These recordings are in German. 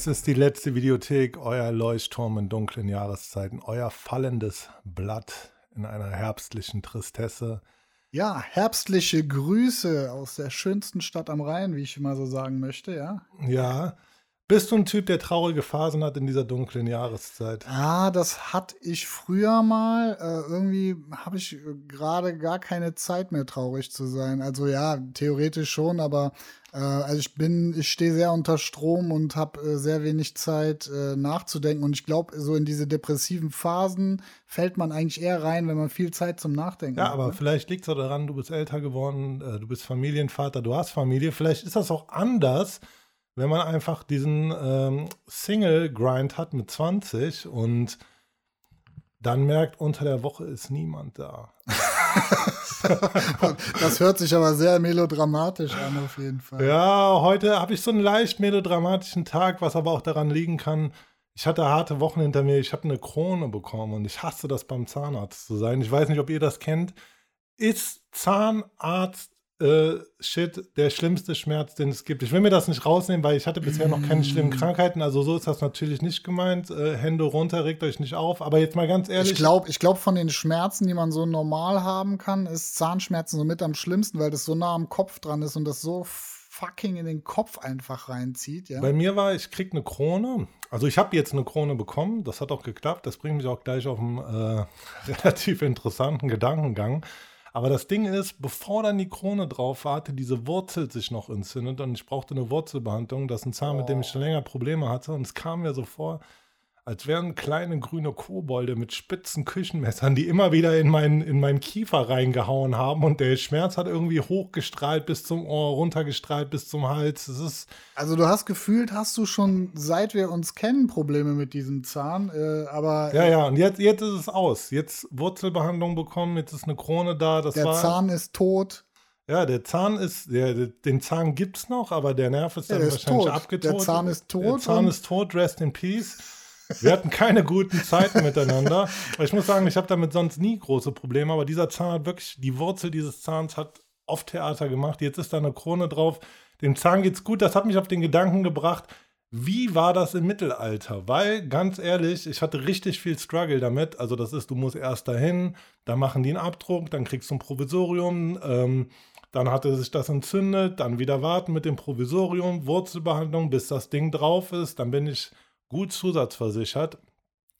Es ist die letzte Videothek, euer Leuchtturm in dunklen Jahreszeiten, euer fallendes Blatt in einer herbstlichen Tristesse. Ja, herbstliche Grüße aus der schönsten Stadt am Rhein, wie ich immer so sagen möchte, ja. Ja, bist du ein Typ, der traurige Phasen hat in dieser dunklen Jahreszeit? Ah, das hatte ich früher mal. Äh, irgendwie habe ich gerade gar keine Zeit mehr, traurig zu sein. Also ja, theoretisch schon, aber äh, also ich bin, ich stehe sehr unter Strom und habe äh, sehr wenig Zeit äh, nachzudenken. Und ich glaube, so in diese depressiven Phasen fällt man eigentlich eher rein, wenn man viel Zeit zum Nachdenken Ja, hat. aber ne? vielleicht liegt es auch daran, du bist älter geworden, äh, du bist Familienvater, du hast Familie. Vielleicht ist das auch anders, wenn man einfach diesen ähm, Single-Grind hat mit 20 und dann merkt, unter der Woche ist niemand da. Das hört sich aber sehr melodramatisch an, auf jeden Fall. Ja, heute habe ich so einen leicht melodramatischen Tag, was aber auch daran liegen kann, ich hatte harte Wochen hinter mir, ich habe eine Krone bekommen und ich hasse das beim Zahnarzt zu sein. Ich weiß nicht, ob ihr das kennt. Ist Zahnarzt äh, Shit der schlimmste Schmerz, den es gibt? Ich will mir das nicht rausnehmen, weil ich hatte bisher noch keine schlimmen Krankheiten. Also so ist das natürlich nicht gemeint. Äh, Hände runter, regt euch nicht auf. Aber jetzt mal ganz ehrlich. Ich glaube, ich glaub, von den Schmerzen, die man so normal haben kann, ist Zahnschmerzen so mit am schlimmsten, weil das so nah am Kopf dran ist und das so fucking in den Kopf einfach reinzieht. Ja? Bei mir war, ich krieg eine Krone. Also ich habe jetzt eine Krone bekommen. Das hat auch geklappt. Das bringt mich auch gleich auf einen äh, relativ interessanten Gedankengang. Aber das Ding ist, bevor dann die Krone drauf war, hatte diese Wurzel sich noch entzündet und ich brauchte eine Wurzelbehandlung. Das ist ein Zahn, mit dem ich schon länger Probleme hatte. Und es kam mir so vor, als wären kleine grüne Kobolde mit spitzen Küchenmessern, die immer wieder in meinen, in meinen Kiefer reingehauen haben. Und der Schmerz hat irgendwie hochgestrahlt bis zum Ohr, runtergestrahlt bis zum Hals. Es ist Also du hast gefühlt, hast du schon, seit wir uns kennen, Probleme mit diesem Zahn, äh, aber Ja, ja, und jetzt, jetzt ist es aus. Jetzt Wurzelbehandlung bekommen, jetzt ist eine Krone da. Das der war, Zahn ist tot. Ja, der Zahn ist, der, den Zahn gibt's noch, aber der Nerv ist Ja, dann wahrscheinlich abgetot. Der Zahn ist tot Der Zahn ist tot, rest in peace. Wir hatten keine guten Zeiten miteinander. Ich muss sagen, ich habe damit sonst nie große Probleme, aber dieser Zahn hat wirklich, die Wurzel dieses Zahns hat oft Theater gemacht. Jetzt ist da eine Krone drauf. Dem Zahn geht's gut. Das hat mich auf den Gedanken gebracht, wie war das im Mittelalter? Weil, ganz ehrlich, ich hatte richtig viel Struggle damit. Also, das ist, du musst erst dahin, dann machen die einen Abdruck, dann kriegst du ein Provisorium, ähm, dann hatte sich das entzündet, dann wieder warten mit dem Provisorium, Wurzelbehandlung, bis das Ding drauf ist. Dann bin ich gut zusatzversichert.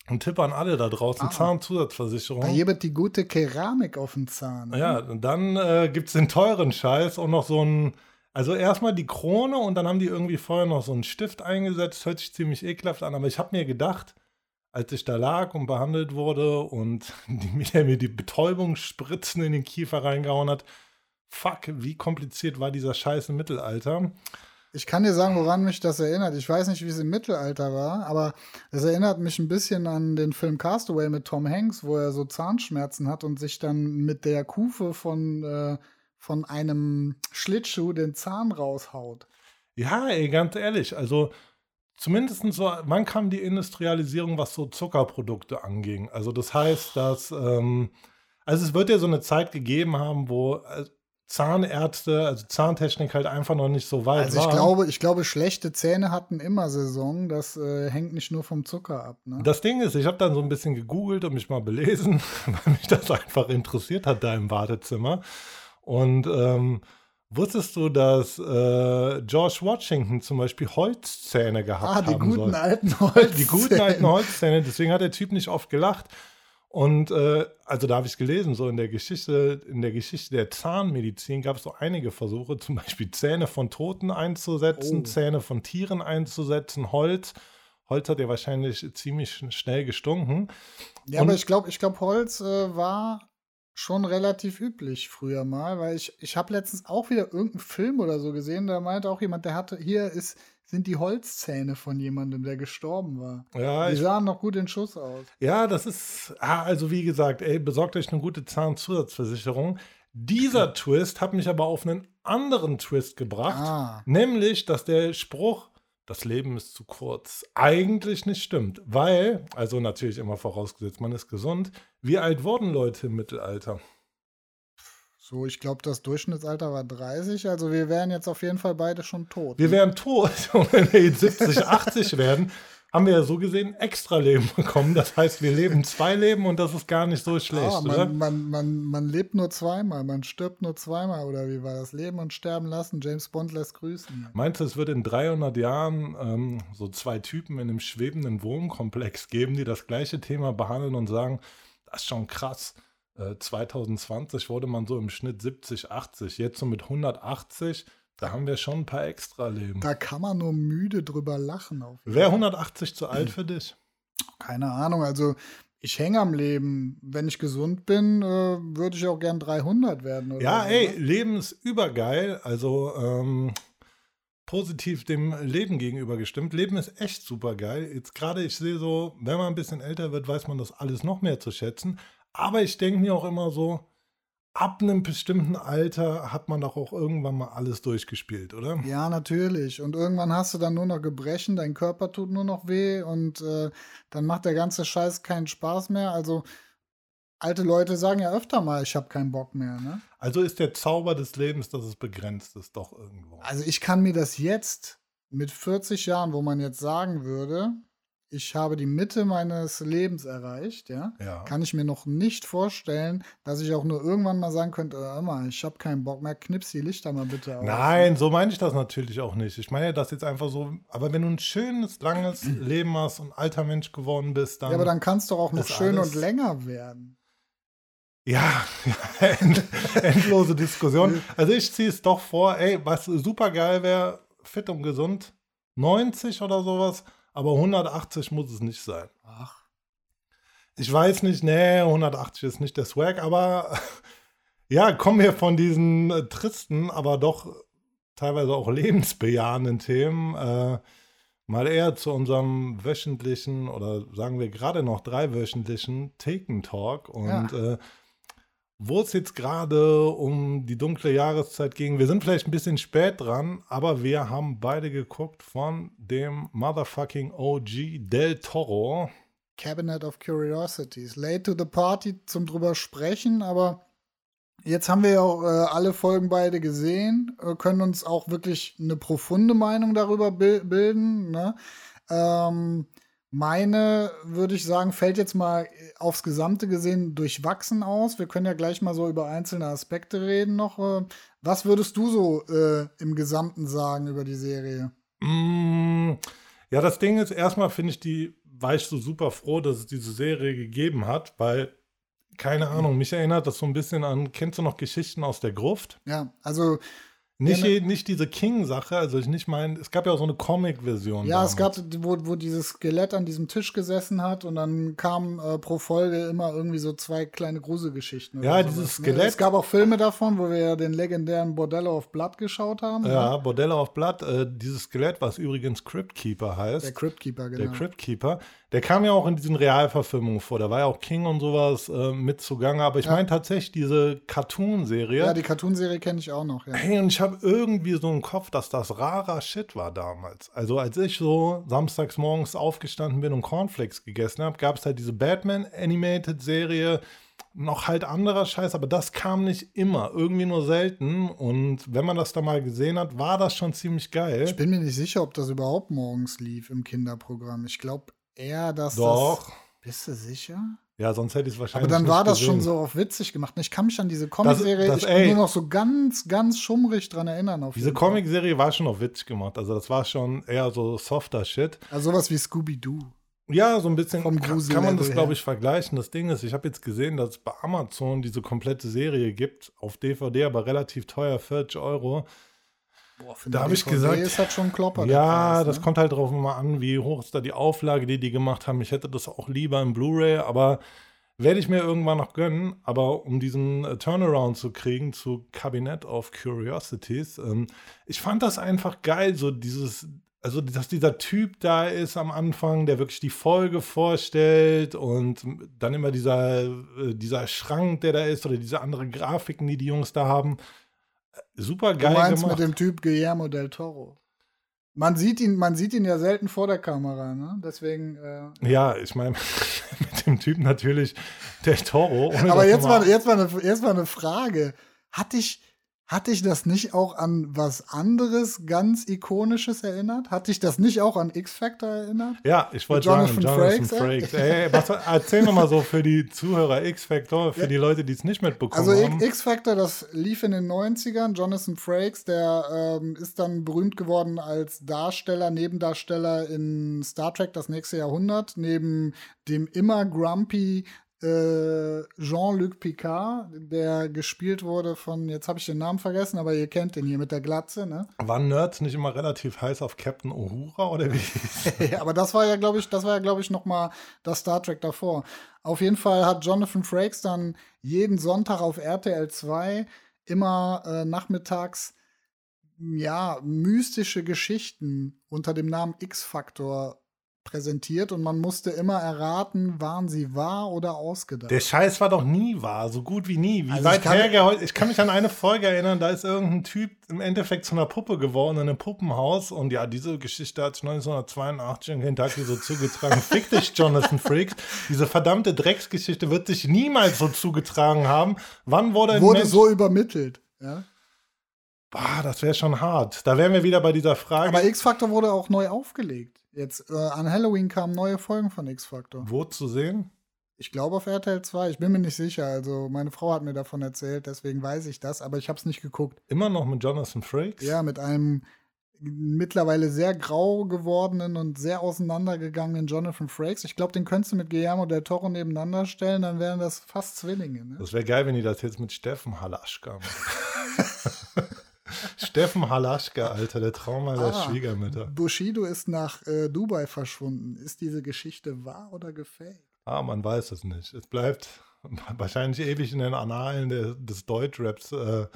Ein Tipp an alle da draußen: Ah. Zahnzusatzversicherung. Da gibt die gute Keramik auf dem Zahn. Ja, und dann äh, gibt es den teuren Scheiß und noch so ein. Also erstmal die Krone und dann haben die irgendwie vorher noch so einen Stift eingesetzt. Hört sich ziemlich ekelhaft an, aber ich habe mir gedacht, als ich da lag und behandelt wurde und die, der mir die Betäubungsspritzen in den Kiefer reingehauen hat, fuck, wie kompliziert war dieser Scheiß im Mittelalter. Ich kann dir sagen, woran mich das erinnert. Ich weiß nicht, wie es im Mittelalter war, aber es erinnert mich ein bisschen an den Film Castaway mit Tom Hanks, wo er so Zahnschmerzen hat und sich dann mit der Kufe von, äh, von einem Schlittschuh den Zahn raushaut. Ja, ey, ganz ehrlich, also zumindest so, wann kam die Industrialisierung, was so Zuckerprodukte anging? Also das heißt, dass, ähm, also es wird ja so eine Zeit gegeben haben, wo äh, Zahnärzte, also Zahntechnik halt einfach noch nicht so weit Also ich war. glaube, ich glaube, schlechte Zähne hatten immer Saison. Das äh, hängt nicht nur vom Zucker ab. Ne? Das Ding ist, ich habe dann so ein bisschen gegoogelt und mich mal belesen, weil mich das einfach interessiert hat da im Wartezimmer. Und ähm, wusstest du, dass äh, George Washington zum Beispiel Holzzähne gehabt ah, die haben guten soll? alten Holz. Die guten alten Holzzähne, deswegen hat der Typ nicht oft gelacht. Und äh, also da habe ich gelesen, so in der Geschichte, in der Geschichte der Zahnmedizin gab es so einige Versuche, zum Beispiel Zähne von Toten einzusetzen, Oh. Zähne von Tieren einzusetzen, Holz. Holz hat ja wahrscheinlich ziemlich schn- schnell gestunken. Ja, Und- aber ich glaube, ich glaub, Holz äh, war schon relativ üblich früher mal, weil ich, ich habe letztens auch wieder irgendeinen Film oder so gesehen, da meinte auch jemand, der hatte, hier ist, sind die Holzzähne von jemandem, der gestorben war. Ja, Die sahen noch gut in Schuss aus. ja das ist, ah, also wie gesagt, ey, besorgt euch eine gute Zahnzusatzversicherung. Dieser Twist hat mich aber auf einen anderen Twist gebracht. Ah, Nämlich, dass der Spruch, das Leben ist zu kurz, eigentlich nicht stimmt. Weil, also natürlich immer vorausgesetzt, man ist gesund. Wie alt wurden Leute im Mittelalter? So, ich glaube, das Durchschnittsalter war 30, also wir wären jetzt auf jeden Fall beide schon tot. Wir ne? wären tot. Und wenn wir jetzt 70, 80 werden, haben wir ja so gesehen extra Leben bekommen. Das heißt, wir leben zwei Leben und das ist gar nicht so schlecht, Ah, oder? man, man, man, man lebt nur zweimal, man stirbt nur zweimal, oder wie war das? Leben und sterben lassen, James Bond lässt grüßen. Meinst du, es wird in 300 Jahren ähm, so zwei Typen in einem schwebenden Wohnkomplex geben, die das gleiche Thema behandeln und sagen, das ist schon krass. Äh, 2020 wurde man so im Schnitt 70, 80. Jetzt so mit 180, da haben wir schon ein paar extra Leben. Da kann man nur müde drüber lachen. Wäre 180 zu alt für dich? Keine Ahnung, also ich hänge am Leben. Wenn ich gesund bin, äh, würde ich auch gern 300 werden. Ja, so, ey, ne? Leben ist übergeil. Also ähm, positiv dem Leben gegenüber gestimmt. Leben ist echt supergeil. Jetzt gerade, ich sehe so, wenn man ein bisschen älter wird, weiß man das alles noch mehr zu schätzen. Aber ich denke mir auch immer so, ab einem bestimmten Alter hat man doch auch irgendwann mal alles durchgespielt, oder? Ja, natürlich. Und irgendwann hast du dann nur noch Gebrechen, dein Körper tut nur noch weh und äh, dann macht der ganze Scheiß keinen Spaß mehr. Also alte Leute sagen ja öfter mal, ich habe keinen Bock mehr. Ne? Also ist der Zauber des Lebens, dass es begrenzt ist, doch irgendwo. Also ich kann mir das jetzt mit 40 Jahren, wo man jetzt sagen würde, ich habe die Mitte meines Lebens erreicht, ja, Ja. kann ich mir noch nicht vorstellen, dass ich auch nur irgendwann mal sagen könnte, hör mal, ich habe keinen Bock mehr, knips die Lichter mal bitte aus. Nein, so meine ich das natürlich auch nicht. Ich meine ja das jetzt einfach so, aber wenn du ein schönes, langes Leben hast und alter Mensch geworden bist, dann. Ja, aber dann kann es doch auch noch schön und länger werden. Ja, end, endlose Diskussion. Also ich ziehe es doch vor, ey, was super geil wäre, fit und gesund, 90 oder sowas, aber 180 muss es nicht sein. Ach. Ich weiß nicht, nee, 180 ist nicht der Swag, aber ja, kommen wir von diesen äh, tristen, aber doch teilweise auch lebensbejahenden Themen äh, mal eher zu unserem wöchentlichen oder sagen wir gerade noch dreiwöchentlichen Taken-Talk und äh, wo es jetzt gerade um die dunkle Jahreszeit ging. Wir sind vielleicht ein bisschen spät dran, aber wir haben beide geguckt von dem motherfucking OG Del Toro. Cabinet of Curiosities. Late to the party zum drüber sprechen, aber jetzt haben wir ja auch äh, alle Folgen beide gesehen, äh, können uns auch wirklich eine profunde Meinung darüber bil bilden. Ne? Ähm, meine, würde ich sagen, fällt jetzt mal aufs Gesamte gesehen durchwachsen aus. Wir können ja gleich mal so über einzelne Aspekte reden noch. Äh, Was würdest du so äh, im Gesamten sagen über die Serie? Mm, ja, das Ding ist, erstmal finde ich die, war ich so super froh, dass es diese Serie gegeben hat, weil, keine Ahnung, mich erinnert das so ein bisschen an, kennst du noch Geschichten aus der Gruft? Ja, also Nicht, Ja, ne- nicht diese King-Sache, also ich nicht meine, es gab ja auch so eine Comic-Version. Ja, es damals. gab, wo, wo dieses Skelett an diesem Tisch gesessen hat und dann kamen äh, pro Folge immer irgendwie so zwei kleine Gruselgeschichten. Ja, dieses Skelett- Ne? Es gab auch Filme davon, wo wir ja den legendären Bordello of Blood geschaut haben. Ja, ne? Bordelle auf Blatt, äh, dieses Skelett, was übrigens Crypt Keeper heißt. Der Cryptkeeper, genau. Der Crypt Keeper, der kam ja auch in diesen Realverfilmungen vor. Da war ja auch King und sowas äh, mit zugange. Aber ich Ja. meine tatsächlich diese Cartoon-Serie. ja, die Cartoonserie kenne ich auch noch. Ja. Hey, und ich habe irgendwie so im Kopf, dass das rarer Shit war damals. Also als ich so samstags morgens aufgestanden bin und Cornflakes gegessen habe, gab es halt diese Batman-Animated-Serie, noch halt anderer Scheiß, aber das kam nicht immer, irgendwie nur selten. Und wenn man das da mal gesehen hat, war das schon ziemlich geil. Ich bin mir nicht sicher, ob das überhaupt morgens lief im Kinderprogramm. Ich glaube eher, dass Doch. das. Bist du sicher? Ja, sonst hätte ich es Aber wahrscheinlich dann nicht war das schon gesehen. so auf witzig gemacht. Ich kann mich an diese Comicserie, ich bin nur noch so ganz, ganz schummrig dran erinnern. Auf Diese. Comic-Serie war schon auf witzig gemacht. Also das war schon eher so softer Shit. Also sowas wie Scooby-Doo. Ja, so ein bisschen Vom kann, kann man das, glaube ich, vergleichen. Das Ding ist, ich habe jetzt gesehen, dass es bei Amazon diese komplette Serie gibt, auf DVD, aber relativ teuer, 40 Euro. Boah, Da eine hab ich gesagt, ist das schon Klopper. ja, Preis, das ne? kommt halt drauf mal an, wie hoch ist da die Auflage, die die gemacht haben. Ich hätte das auch lieber in Blu-ray, aber werde ich mir irgendwann noch gönnen. Aber um diesen äh, Turnaround zu kriegen zu Cabinet of Curiosities, ähm, ich fand das einfach geil, so dieses, also dass dieser Typ da ist am Anfang, der wirklich die Folge vorstellt und dann immer dieser, äh, dieser Schrank, der da ist oder diese andere Grafiken, die die Jungs da haben. Super Du geil meinst gemacht. mit dem Typ Guillermo del Toro. Man sieht ihn, man sieht ihn ja selten vor der Kamera, ne? Deswegen. Äh, Ja, ich meine, mit dem Typ natürlich der Toro. aber jetzt mal- jetzt, mal eine, jetzt mal eine Frage. hatte ich, hatte ich das nicht auch an was anderes ganz Ikonisches erinnert? Hatte ich das nicht auch an X-Factor erinnert? Ja, ich wollte sagen, Jonathan Frakes, Frakes. Ey, was, erzähl nochmal so für die Zuhörer X-Factor, für Ja. die Leute, die es nicht mitbekommen Also haben. X-Factor, das lief in den 90ern. Jonathan Frakes, der ähm, ist dann berühmt geworden als Darsteller, Nebendarsteller in Star Trek Das nächste Jahrhundert, neben dem immer grumpy äh, Jean-Luc Picard, der gespielt wurde von, jetzt habe ich den Namen vergessen, aber ihr kennt den hier mit der Glatze, ne? Waren Nerds nicht immer relativ heiß auf Captain Uhura oder wie aber das war ja, glaube ich, das war ja, glaube ich, noch mal das Star Trek davor. Auf jeden Fall hat Jonathan Frakes dann jeden Sonntag auf RTL 2 immer äh, nachmittags ja mystische Geschichten unter dem Namen X-Faktor präsentiert und man musste immer erraten, waren sie wahr oder ausgedacht. Der Scheiß war doch nie wahr, so gut wie nie. Wie Also weit ich kann- hergeholt. Ich kann mich an eine Folge erinnern, da ist irgendein Typ im Endeffekt zu einer Puppe geworden in einem Puppenhaus. Und ja, diese Geschichte hat sich 1982 in Kentucky so zugetragen. Fick dich, Jonathan Freaks. Diese verdammte Drecksgeschichte wird sich niemals so zugetragen haben. Wann wurde ein Wurde Mensch so übermittelt. Ja? Boah, das wäre schon hart. Da wären wir wieder bei dieser Frage. Aber X-Factor wurde auch neu aufgelegt. Jetzt äh, an Halloween kamen neue Folgen von X-Factor. wo zu sehen? Ich glaube auf RTL 2, ich bin mir nicht sicher. Also meine Frau hat mir davon erzählt, deswegen weiß ich das, aber ich habe es nicht geguckt. Immer noch mit Jonathan Frakes? Ja, mit einem mittlerweile sehr grau gewordenen und sehr auseinandergegangenen Jonathan Frakes. Ich glaube, den könntest du mit Guillermo del Toro nebeneinander stellen, dann wären das fast Zwillinge. Ne? Das wäre geil, wenn die das jetzt mit Steffen Halaschka machen. Steffen Halaschka, Alter, der Traum meiner Ah. Schwiegermütter. Bushido ist nach äh, Dubai verschwunden. Ist diese Geschichte wahr oder gefaked? Ah, man weiß es nicht. Es bleibt wahrscheinlich ewig in den Annalen der, des Deutschraps äh,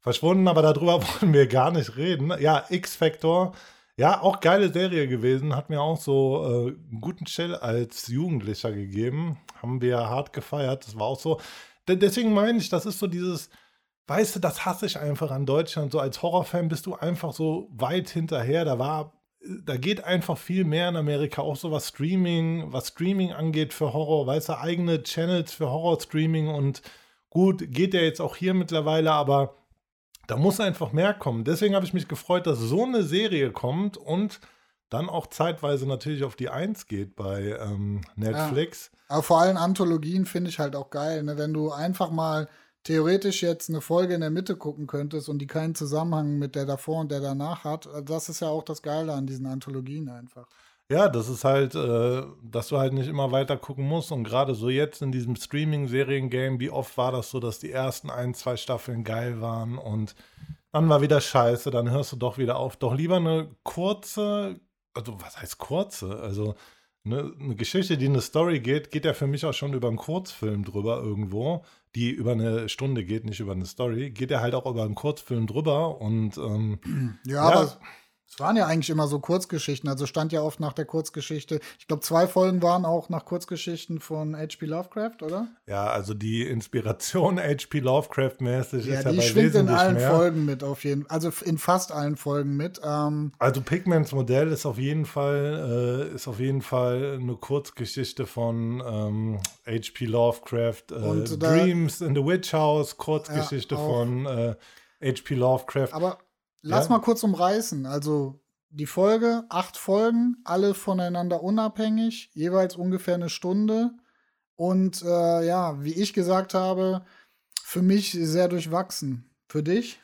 verschwunden, aber darüber wollen wir gar nicht reden. Ja, X-Factor, ja, auch geile Serie gewesen, hat mir auch so äh, einen guten Chill als Jugendlicher gegeben. Haben wir hart gefeiert, das war auch so. De- Deswegen meine ich, das ist so dieses, weißt du, das hasse ich einfach an Deutschland. So als Horrorfan bist du einfach so weit hinterher. Da war, da geht einfach viel mehr in Amerika, auch so was Streaming, was Streaming angeht für Horror, weißt du, eigene Channels für Horror-Streaming und gut, geht ja jetzt auch hier mittlerweile, aber da muss einfach mehr kommen. Deswegen habe ich mich gefreut, dass so eine Serie kommt und dann auch zeitweise natürlich auf die Eins geht bei ähm, Netflix. Aber vor allem Anthologien finde ich halt auch geil, ne? wenn du einfach mal theoretisch jetzt eine Folge in der Mitte gucken könntest und die keinen Zusammenhang mit der davor und der danach hat. Das ist ja auch das Geile an diesen Anthologien einfach. Ja, das ist halt, äh, dass du halt nicht immer weiter gucken musst. Und gerade so jetzt in diesem Streaming-Serien-Game, wie oft war das so, dass die ersten ein, zwei Staffeln geil waren und dann war wieder scheiße, dann hörst du doch wieder auf. Doch lieber eine kurze, also was heißt kurze? Also eine, eine Geschichte, die eine Story geht, geht ja für mich auch schon über einen Kurzfilm drüber irgendwo, die über eine Stunde geht, nicht über eine Story, geht ja halt auch über einen Kurzfilm drüber und ähm, Ja, Ja. aber es, waren ja eigentlich immer so Kurzgeschichten. Also stand ja oft nach der Kurzgeschichte. Ich glaube, zwei Folgen waren auch nach Kurzgeschichten von H.P. Lovecraft, oder? ja, also die Inspiration H.P. Lovecraft-mäßig Ja, ist ja die schwingt in allen mehr. Folgen mit, auf jeden Also in fast allen Folgen mit. Ähm, Also Pigments Modell ist auf jeden Fall äh, ist auf jeden Fall eine Kurzgeschichte von ähm, H.P. Lovecraft. Äh, Und da- Dreams in the Witch House, Kurzgeschichte Ja, von äh, H.P. Lovecraft. Aber lass Ja. mal kurz umreißen. Also die Folge, acht Folgen, alle voneinander unabhängig, jeweils ungefähr eine Stunde. Und äh, ja, wie ich gesagt habe, für mich sehr durchwachsen. Für dich?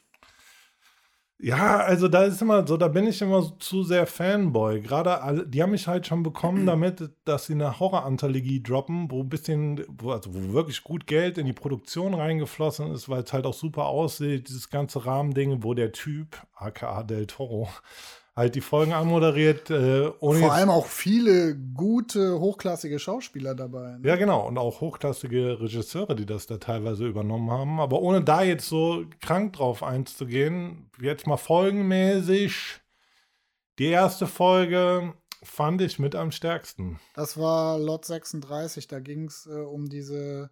Ja, also da ist immer so, da bin ich immer zu sehr Fanboy. Gerade, die haben mich halt schon bekommen damit, dass sie eine Horror-Anthologie droppen, wo ein bisschen, wo, also wo wirklich gut Geld in die Produktion reingeflossen ist, weil es halt auch super aussieht, dieses ganze Rahmending, wo der Typ, aka Del Toro, halt die Folgen anmoderiert, äh, ohne Vor allem auch viele gute, hochklassige Schauspieler dabei. Ne? Ja, genau. Und auch hochklassige Regisseure, die das da teilweise übernommen haben. Aber ohne da jetzt so krank drauf einzugehen, jetzt mal folgenmäßig. Die erste Folge fand ich mit am stärksten. Das war Lot 36, da ging es äh, um diese,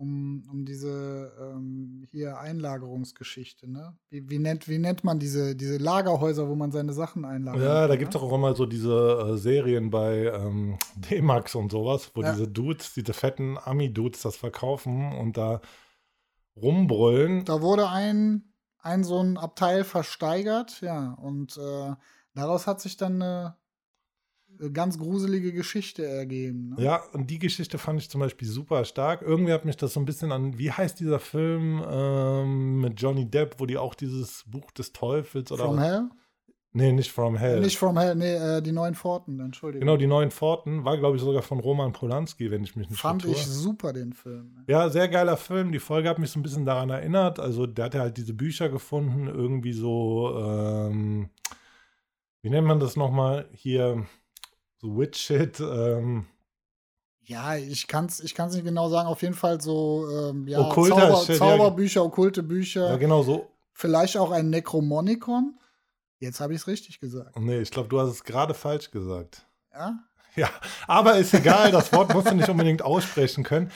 um, um diese ähm, hier Einlagerungsgeschichte, ne? Wie, wie, nennt, wie nennt man diese, diese Lagerhäuser, wo man seine Sachen einlagert? Ja, da gibt es auch immer so diese äh, Serien bei ähm, D-Max und sowas, wo Ja. diese Dudes, diese fetten Ami-Dudes das verkaufen und da rumbrüllen. Da wurde ein, ein so ein Abteil versteigert, ja, und äh, daraus hat sich dann eine ganz gruselige Geschichte ergeben. Ne? Ja, und die Geschichte fand ich zum Beispiel super stark. Irgendwie hat mich das so ein bisschen an, wie heißt dieser Film ähm, mit Johnny Depp, wo die auch dieses Buch des Teufels oder. From Hell? Nee, nicht From Hell. Nicht From Hell, nee, äh, die neuen Pforten, Entschuldigung. Genau, die neuen Pforten war, glaube ich, sogar von Roman Polanski, wenn ich mich nicht Fand ich super, den Film. Ja, sehr geiler Film. Die Folge hat mich so ein bisschen daran erinnert. Also, der hat ja halt diese Bücher gefunden, irgendwie so, ähm, wie nennt man das nochmal? Hier, so Witch-Shit. Ähm, ja, ich kann es ich kann's nicht genau sagen. Auf jeden Fall so ähm, ja, Zauber, Shit, Zauberbücher, okkulte Bücher. Ja, genau so. Vielleicht auch ein Necromonicon. Jetzt habe ich es richtig gesagt. Nee, ich glaube, du hast es gerade falsch gesagt. Ja? Ja, aber ist egal, das Wort musst du nicht unbedingt aussprechen können.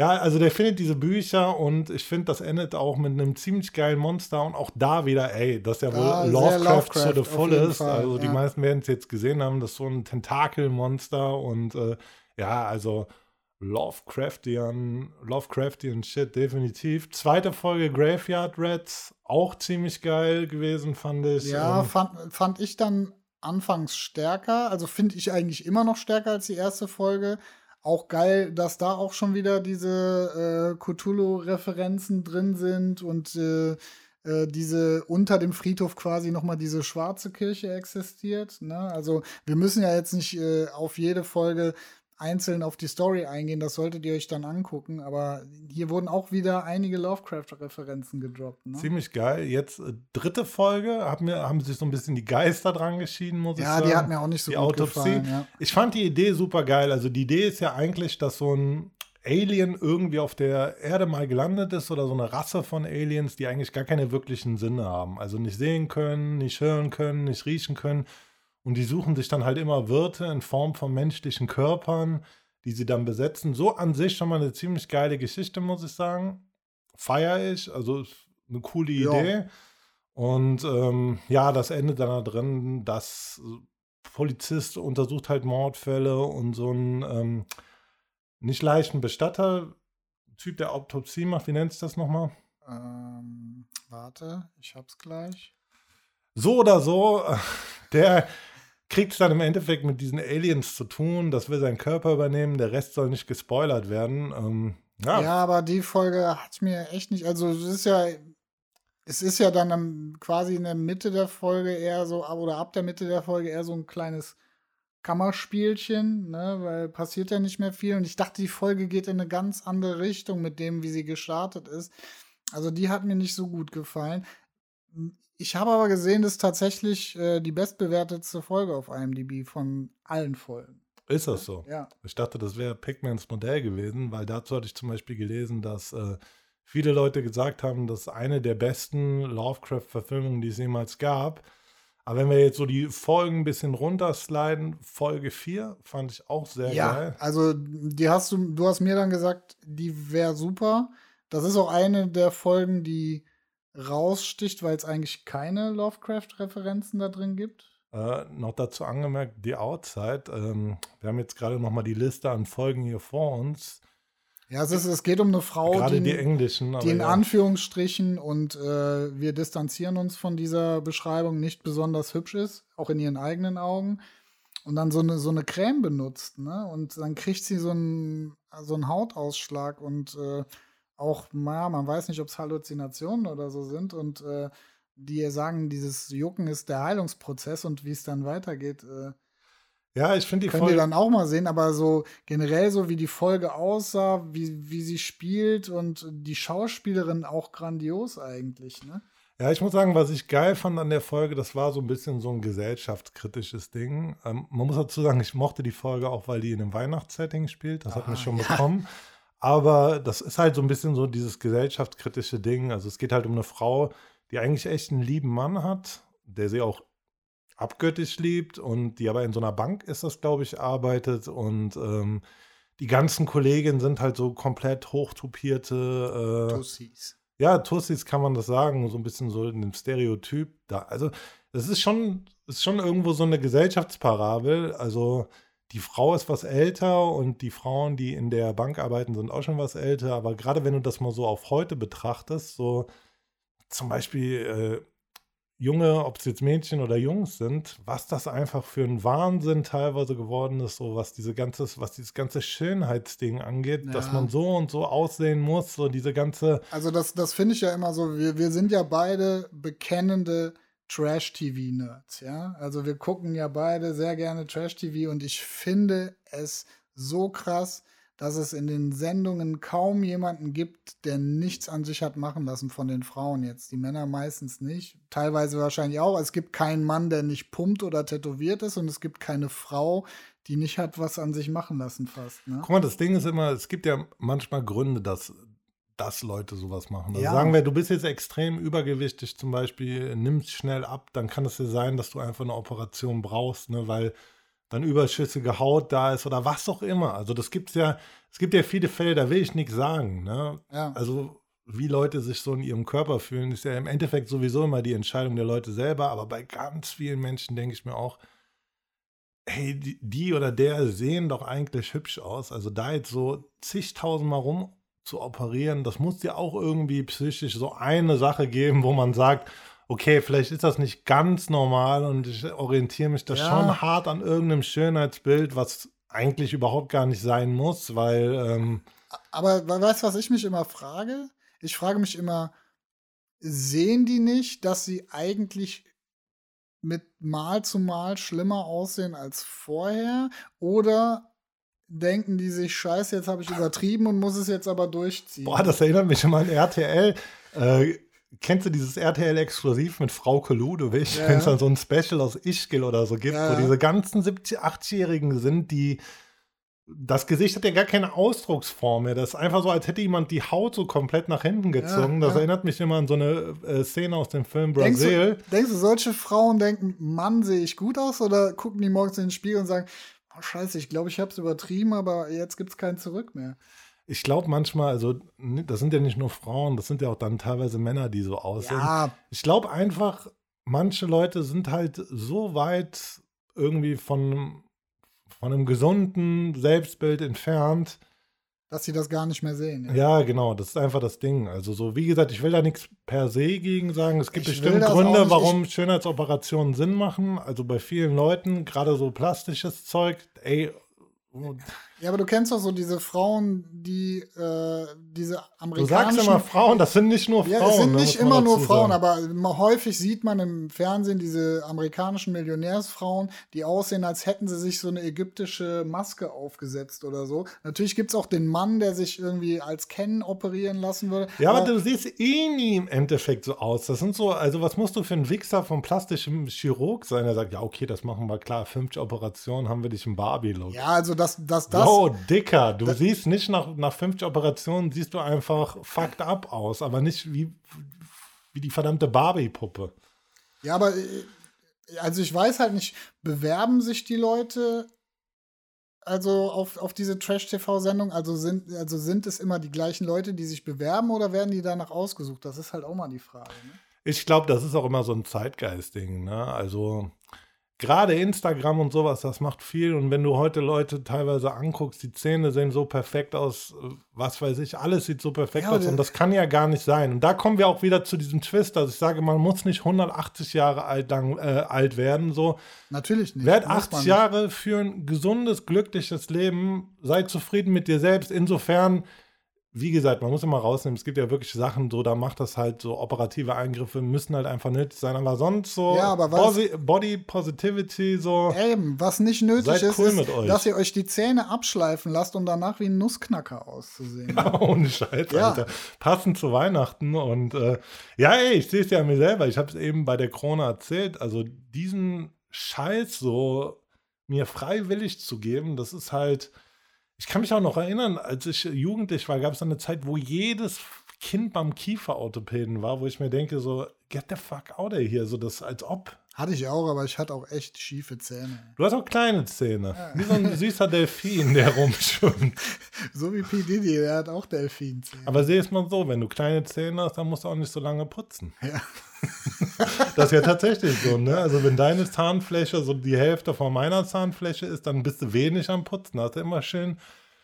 Ja, also der findet diese Bücher und ich finde, das endet auch mit einem ziemlich geilen Monster und auch da wieder, ey, dass ja wohl ah, Lovecraft, Lovecraft to the fullest. Fall, also ja. die meisten werden es jetzt gesehen haben, das ist so ein Tentakelmonster und äh, ja, also Lovecraftian, Lovecraftian Shit, definitiv. Zweite Folge Graveyard Rats, auch ziemlich geil gewesen, fand ich. Ja, fand, fand ich dann anfangs stärker. Also finde ich eigentlich immer noch stärker als die erste Folge. Auch geil, dass da auch schon wieder diese äh, Cthulhu-Referenzen drin sind und äh, äh, diese unter dem Friedhof quasi nochmal diese schwarze Kirche existiert. Ne? Also wir müssen ja jetzt nicht äh, auf jede Folge einzeln auf die Story eingehen, das solltet ihr euch dann angucken. Aber hier wurden auch wieder einige Lovecraft-Referenzen gedroppt. Ne? Ziemlich geil. Jetzt äh, dritte Folge, haben, mir, haben sich so ein bisschen die Geister dran geschieden, muss ja, ich sagen. Ja, die hat mir auch nicht so die gut Autopsie. gefallen. Ja. Ich fand die Idee super geil. Also die Idee ist ja eigentlich, dass so ein Alien irgendwie auf der Erde mal gelandet ist oder so eine Rasse von Aliens, die eigentlich gar keine wirklichen Sinne haben. Also nicht sehen können, nicht hören können, nicht riechen können und die suchen sich dann halt immer Wirte in Form von menschlichen Körpern, die sie dann besetzen. So an sich schon mal eine ziemlich geile Geschichte, muss ich sagen. Feier ich, also eine coole Idee. Ja. Und ähm, ja, das endet dann da drin, dass Polizist untersucht halt Mordfälle und so ein ähm, nicht leichten Bestatter, Typ, der Autopsie macht, wie nennt sich das nochmal? Ähm, warte, ich hab's gleich. So oder so, der kriegt es dann im Endeffekt mit diesen Aliens zu tun, das will sein Körper übernehmen, der Rest soll nicht gespoilert werden. Ähm, ja. ja. aber die Folge hat mir echt nicht, also es ist ja, es ist ja dann quasi in der Mitte der Folge eher so, oder ab der Mitte der Folge eher so ein kleines Kammerspielchen, ne, weil passiert ja nicht mehr viel und ich dachte, die Folge geht in eine ganz andere Richtung mit dem, wie sie gestartet ist. Also die hat mir nicht so gut gefallen. Ich habe aber gesehen, das ist tatsächlich äh, die bestbewertetste Folge auf IMDb von allen Folgen. Ist das so? Ja. Ich dachte, das wäre Pac-Mans Modell gewesen, weil dazu hatte ich zum Beispiel gelesen, dass äh, viele Leute gesagt haben, das ist eine der besten Lovecraft-Verfilmungen, die es jemals gab. Aber wenn wir jetzt so die Folgen ein bisschen runtersliden, Folge 4 fand ich auch sehr ja, geil. Also, die hast du, du hast mir dann gesagt, die wäre super. Das ist auch eine der Folgen, die raussticht, weil es eigentlich keine Lovecraft-Referenzen da drin gibt? Äh, noch dazu angemerkt, die Outside. Ähm, wir haben jetzt gerade noch mal die Liste an Folgen hier vor uns. Ja, es, ist, es geht um eine Frau, gerade die, die englischen, die in ja. Anführungsstrichen und äh, wir distanzieren uns von dieser Beschreibung nicht besonders hübsch ist, auch in ihren eigenen Augen. Und dann so eine, so eine Creme benutzt, ne? Und dann kriegt sie so einen, so einen Hautausschlag und äh, auch, ja, man weiß nicht, ob es Halluzinationen oder so sind und äh, die sagen, dieses Jucken ist der Heilungsprozess und wie es dann weitergeht. Äh, ja, ich finde die Folge. wir dann auch mal sehen, aber so generell so wie die Folge aussah, wie, wie sie spielt und die Schauspielerin auch grandios eigentlich, ne? Ja, ich muss sagen, was ich geil fand an der Folge, das war so ein bisschen so ein gesellschaftskritisches Ding. Ähm, man muss dazu sagen, ich mochte die Folge auch, weil die in einem Weihnachtssetting spielt. Das ah, hat mich schon ja. bekommen. Aber das ist halt so ein bisschen so dieses gesellschaftskritische Ding. Also es geht halt um eine Frau, die eigentlich echt einen lieben Mann hat, der sie auch abgöttisch liebt und die aber in so einer Bank ist das, glaube ich, arbeitet und ähm, die ganzen Kolleginnen sind halt so komplett hochtupierte äh, Tussis. Ja, Tussis kann man das sagen, so ein bisschen so in dem Stereotyp da. Also, das ist schon, ist schon irgendwo so eine Gesellschaftsparabel. Also, die Frau ist was älter und die Frauen, die in der Bank arbeiten, sind auch schon was älter. Aber gerade wenn du das mal so auf heute betrachtest, so zum Beispiel äh, Junge, ob es jetzt Mädchen oder Jungs sind, was das einfach für ein Wahnsinn teilweise geworden ist, so was diese ganze, was dieses ganze Schönheitsding angeht, ja. dass man so und so aussehen muss, so diese ganze. Also das, das finde ich ja immer so, wir, wir sind ja beide bekennende Trash-TV-Nerds, ja. Also wir gucken ja beide sehr gerne Trash-TV und ich finde es so krass, dass es in den Sendungen kaum jemanden gibt, der nichts an sich hat machen lassen von den Frauen jetzt. Die Männer meistens nicht. Teilweise wahrscheinlich auch. Es gibt keinen Mann, der nicht pumpt oder tätowiert ist und es gibt keine Frau, die nicht hat was an sich machen lassen fast. Ne? Guck mal, das Ding ist immer, es gibt ja manchmal Gründe, dass dass Leute sowas machen. Also ja. Sagen wir, du bist jetzt extrem übergewichtig zum Beispiel, nimmst schnell ab, dann kann es ja sein, dass du einfach eine Operation brauchst, ne, weil dann überschüssige Haut da ist oder was auch immer. Also das gibt's ja, es gibt ja viele Fälle, da will ich nichts sagen. Ne? Ja. Also wie Leute sich so in ihrem Körper fühlen, ist ja im Endeffekt sowieso immer die Entscheidung der Leute selber. Aber bei ganz vielen Menschen denke ich mir auch, hey, die, die, oder der sehen doch eigentlich hübsch aus. Also da jetzt so zigtausendmal rum zu operieren, das muss ja auch irgendwie psychisch so eine Sache geben, wo man sagt, okay, vielleicht ist das nicht ganz normal und ich orientiere mich da ja. schon hart an irgendeinem Schönheitsbild, was eigentlich überhaupt gar nicht sein muss, weil. Ähm Aber weißt du, was ich mich immer frage? Ich frage mich immer, sehen die nicht, dass sie eigentlich mit Mal zu Mal schlimmer aussehen als vorher? Oder denken die sich, scheiße, jetzt habe ich übertrieben und muss es jetzt aber durchziehen? Boah, das erinnert mich immer an RTL. Äh, kennst du dieses RTL-Exklusiv mit Frau Ludewig, ja. wenn es dann so ein Special aus Ischgl oder so gibt, ja. wo diese ganzen 70-, 8-Jährigen sind, die das Gesicht hat ja gar keine Ausdrucksform mehr. Das ist einfach so, als hätte jemand die Haut so komplett nach hinten gezogen. Ja, das erinnert mich immer an so eine äh, Szene aus dem Film Brasil. Denkst du, denkst du, solche Frauen denken, Mann, sehe ich gut aus? Oder gucken die morgens in den Spiegel und sagen, oh, scheiße, ich glaube, ich habe es übertrieben, aber jetzt gibt es kein Zurück mehr ich glaube manchmal, also das sind ja nicht nur Frauen, das sind ja auch dann teilweise Männer, die so aussehen. Ja. Ich glaube einfach, manche Leute sind halt so weit irgendwie von, von einem gesunden Selbstbild entfernt. Dass sie das gar nicht mehr sehen. Ja. ja. genau, das ist einfach das Ding. Also so, wie gesagt, ich will da nichts per se gegen sagen. Es gibt ich bestimmt Gründe, warum Schönheitsoperationen Sinn machen. Also bei vielen Leuten, gerade so plastisches Zeug, ey, ja, aber du kennst doch so diese Frauen, die äh, diese amerikanischen. Du sagst immer Frauen, das sind nicht nur Frauen. Ja, es sind nicht immer nur Frauen, sagen. aber häufig sieht man im Fernsehen diese amerikanischen Millionärsfrauen, die aussehen, als hätten sie sich so eine ägyptische Maske aufgesetzt oder so. Natürlich gibt es auch den Mann, der sich irgendwie als Ken operieren lassen würde. Ja, aber, aber, du siehst eh nie im Endeffekt so aus. Das sind so, also was musst du für ein Wichser vom plastischen Chirurg sein, der sagt, ja, okay, das machen wir klar, 50 Operationen haben wir dich im Barbie-Look. Ja, also das, das, das. Oh, Dicker, du das siehst nicht nach, nach 50 Operationen, siehst du einfach fucked up aus, aber nicht wie, wie die verdammte Barbie-Puppe. Ja, aber äh, also ich weiß halt nicht, bewerben sich die Leute also auf, auf diese Trash-TV-Sendung? Also sind, also sind es immer die gleichen Leute, die sich bewerben oder werden die danach ausgesucht? Das ist halt auch mal die Frage. Ne? Ich glaube, das ist auch immer so ein Zeitgeist-Ding. Ne? Also gerade Instagram und sowas, das macht viel. Und wenn du heute Leute teilweise anguckst, die Zähne sehen so perfekt aus, was weiß ich, alles sieht so perfekt ja, aus. Und das kann ja gar nicht sein. Und da kommen wir auch wieder zu diesem Twist, dass ich sage, man muss nicht 180 Jahre alt, lang, äh, alt werden. So. Natürlich nicht. Werd 80 Jahre für ein gesundes, glückliches Leben. Sei zufrieden mit dir selbst. Insofern wie gesagt, man muss immer rausnehmen, es gibt ja wirklich Sachen, so da macht das halt so operative Eingriffe, müssen halt einfach nötig sein, aber sonst so ja, aber Posi Body Positivity, so. Eben, was nicht nötig ist, cool ist dass ihr euch die Zähne abschleifen lasst, um danach wie ein Nussknacker auszusehen. Ja, ohne Scheiß, ja. Alter. Passend zu Weihnachten und äh, ja, ey, ich sehe es ja an mir selber, ich habe es eben bei der Krone erzählt, also diesen Scheiß so mir freiwillig zu geben, das ist halt ich kann mich auch noch erinnern, als ich jugendlich war, gab es eine Zeit, wo jedes Kind beim Kieferorthopäden war, wo ich mir denke, so, get the fuck out of here, so das als ob. Hatte ich auch, aber ich hatte auch echt schiefe Zähne. Du hast auch kleine Zähne. Wie so ein süßer Delfin, der rumschwimmt. So wie P. Diddy, der hat auch Delfinzähne. Aber sehe es mal so, wenn du kleine Zähne hast, dann musst du auch nicht so lange putzen. Ja. Das ist ja tatsächlich so, ne? Also wenn deine Zahnfläche so die Hälfte von meiner Zahnfläche ist, dann bist du wenig am Putzen. Hast du immer schön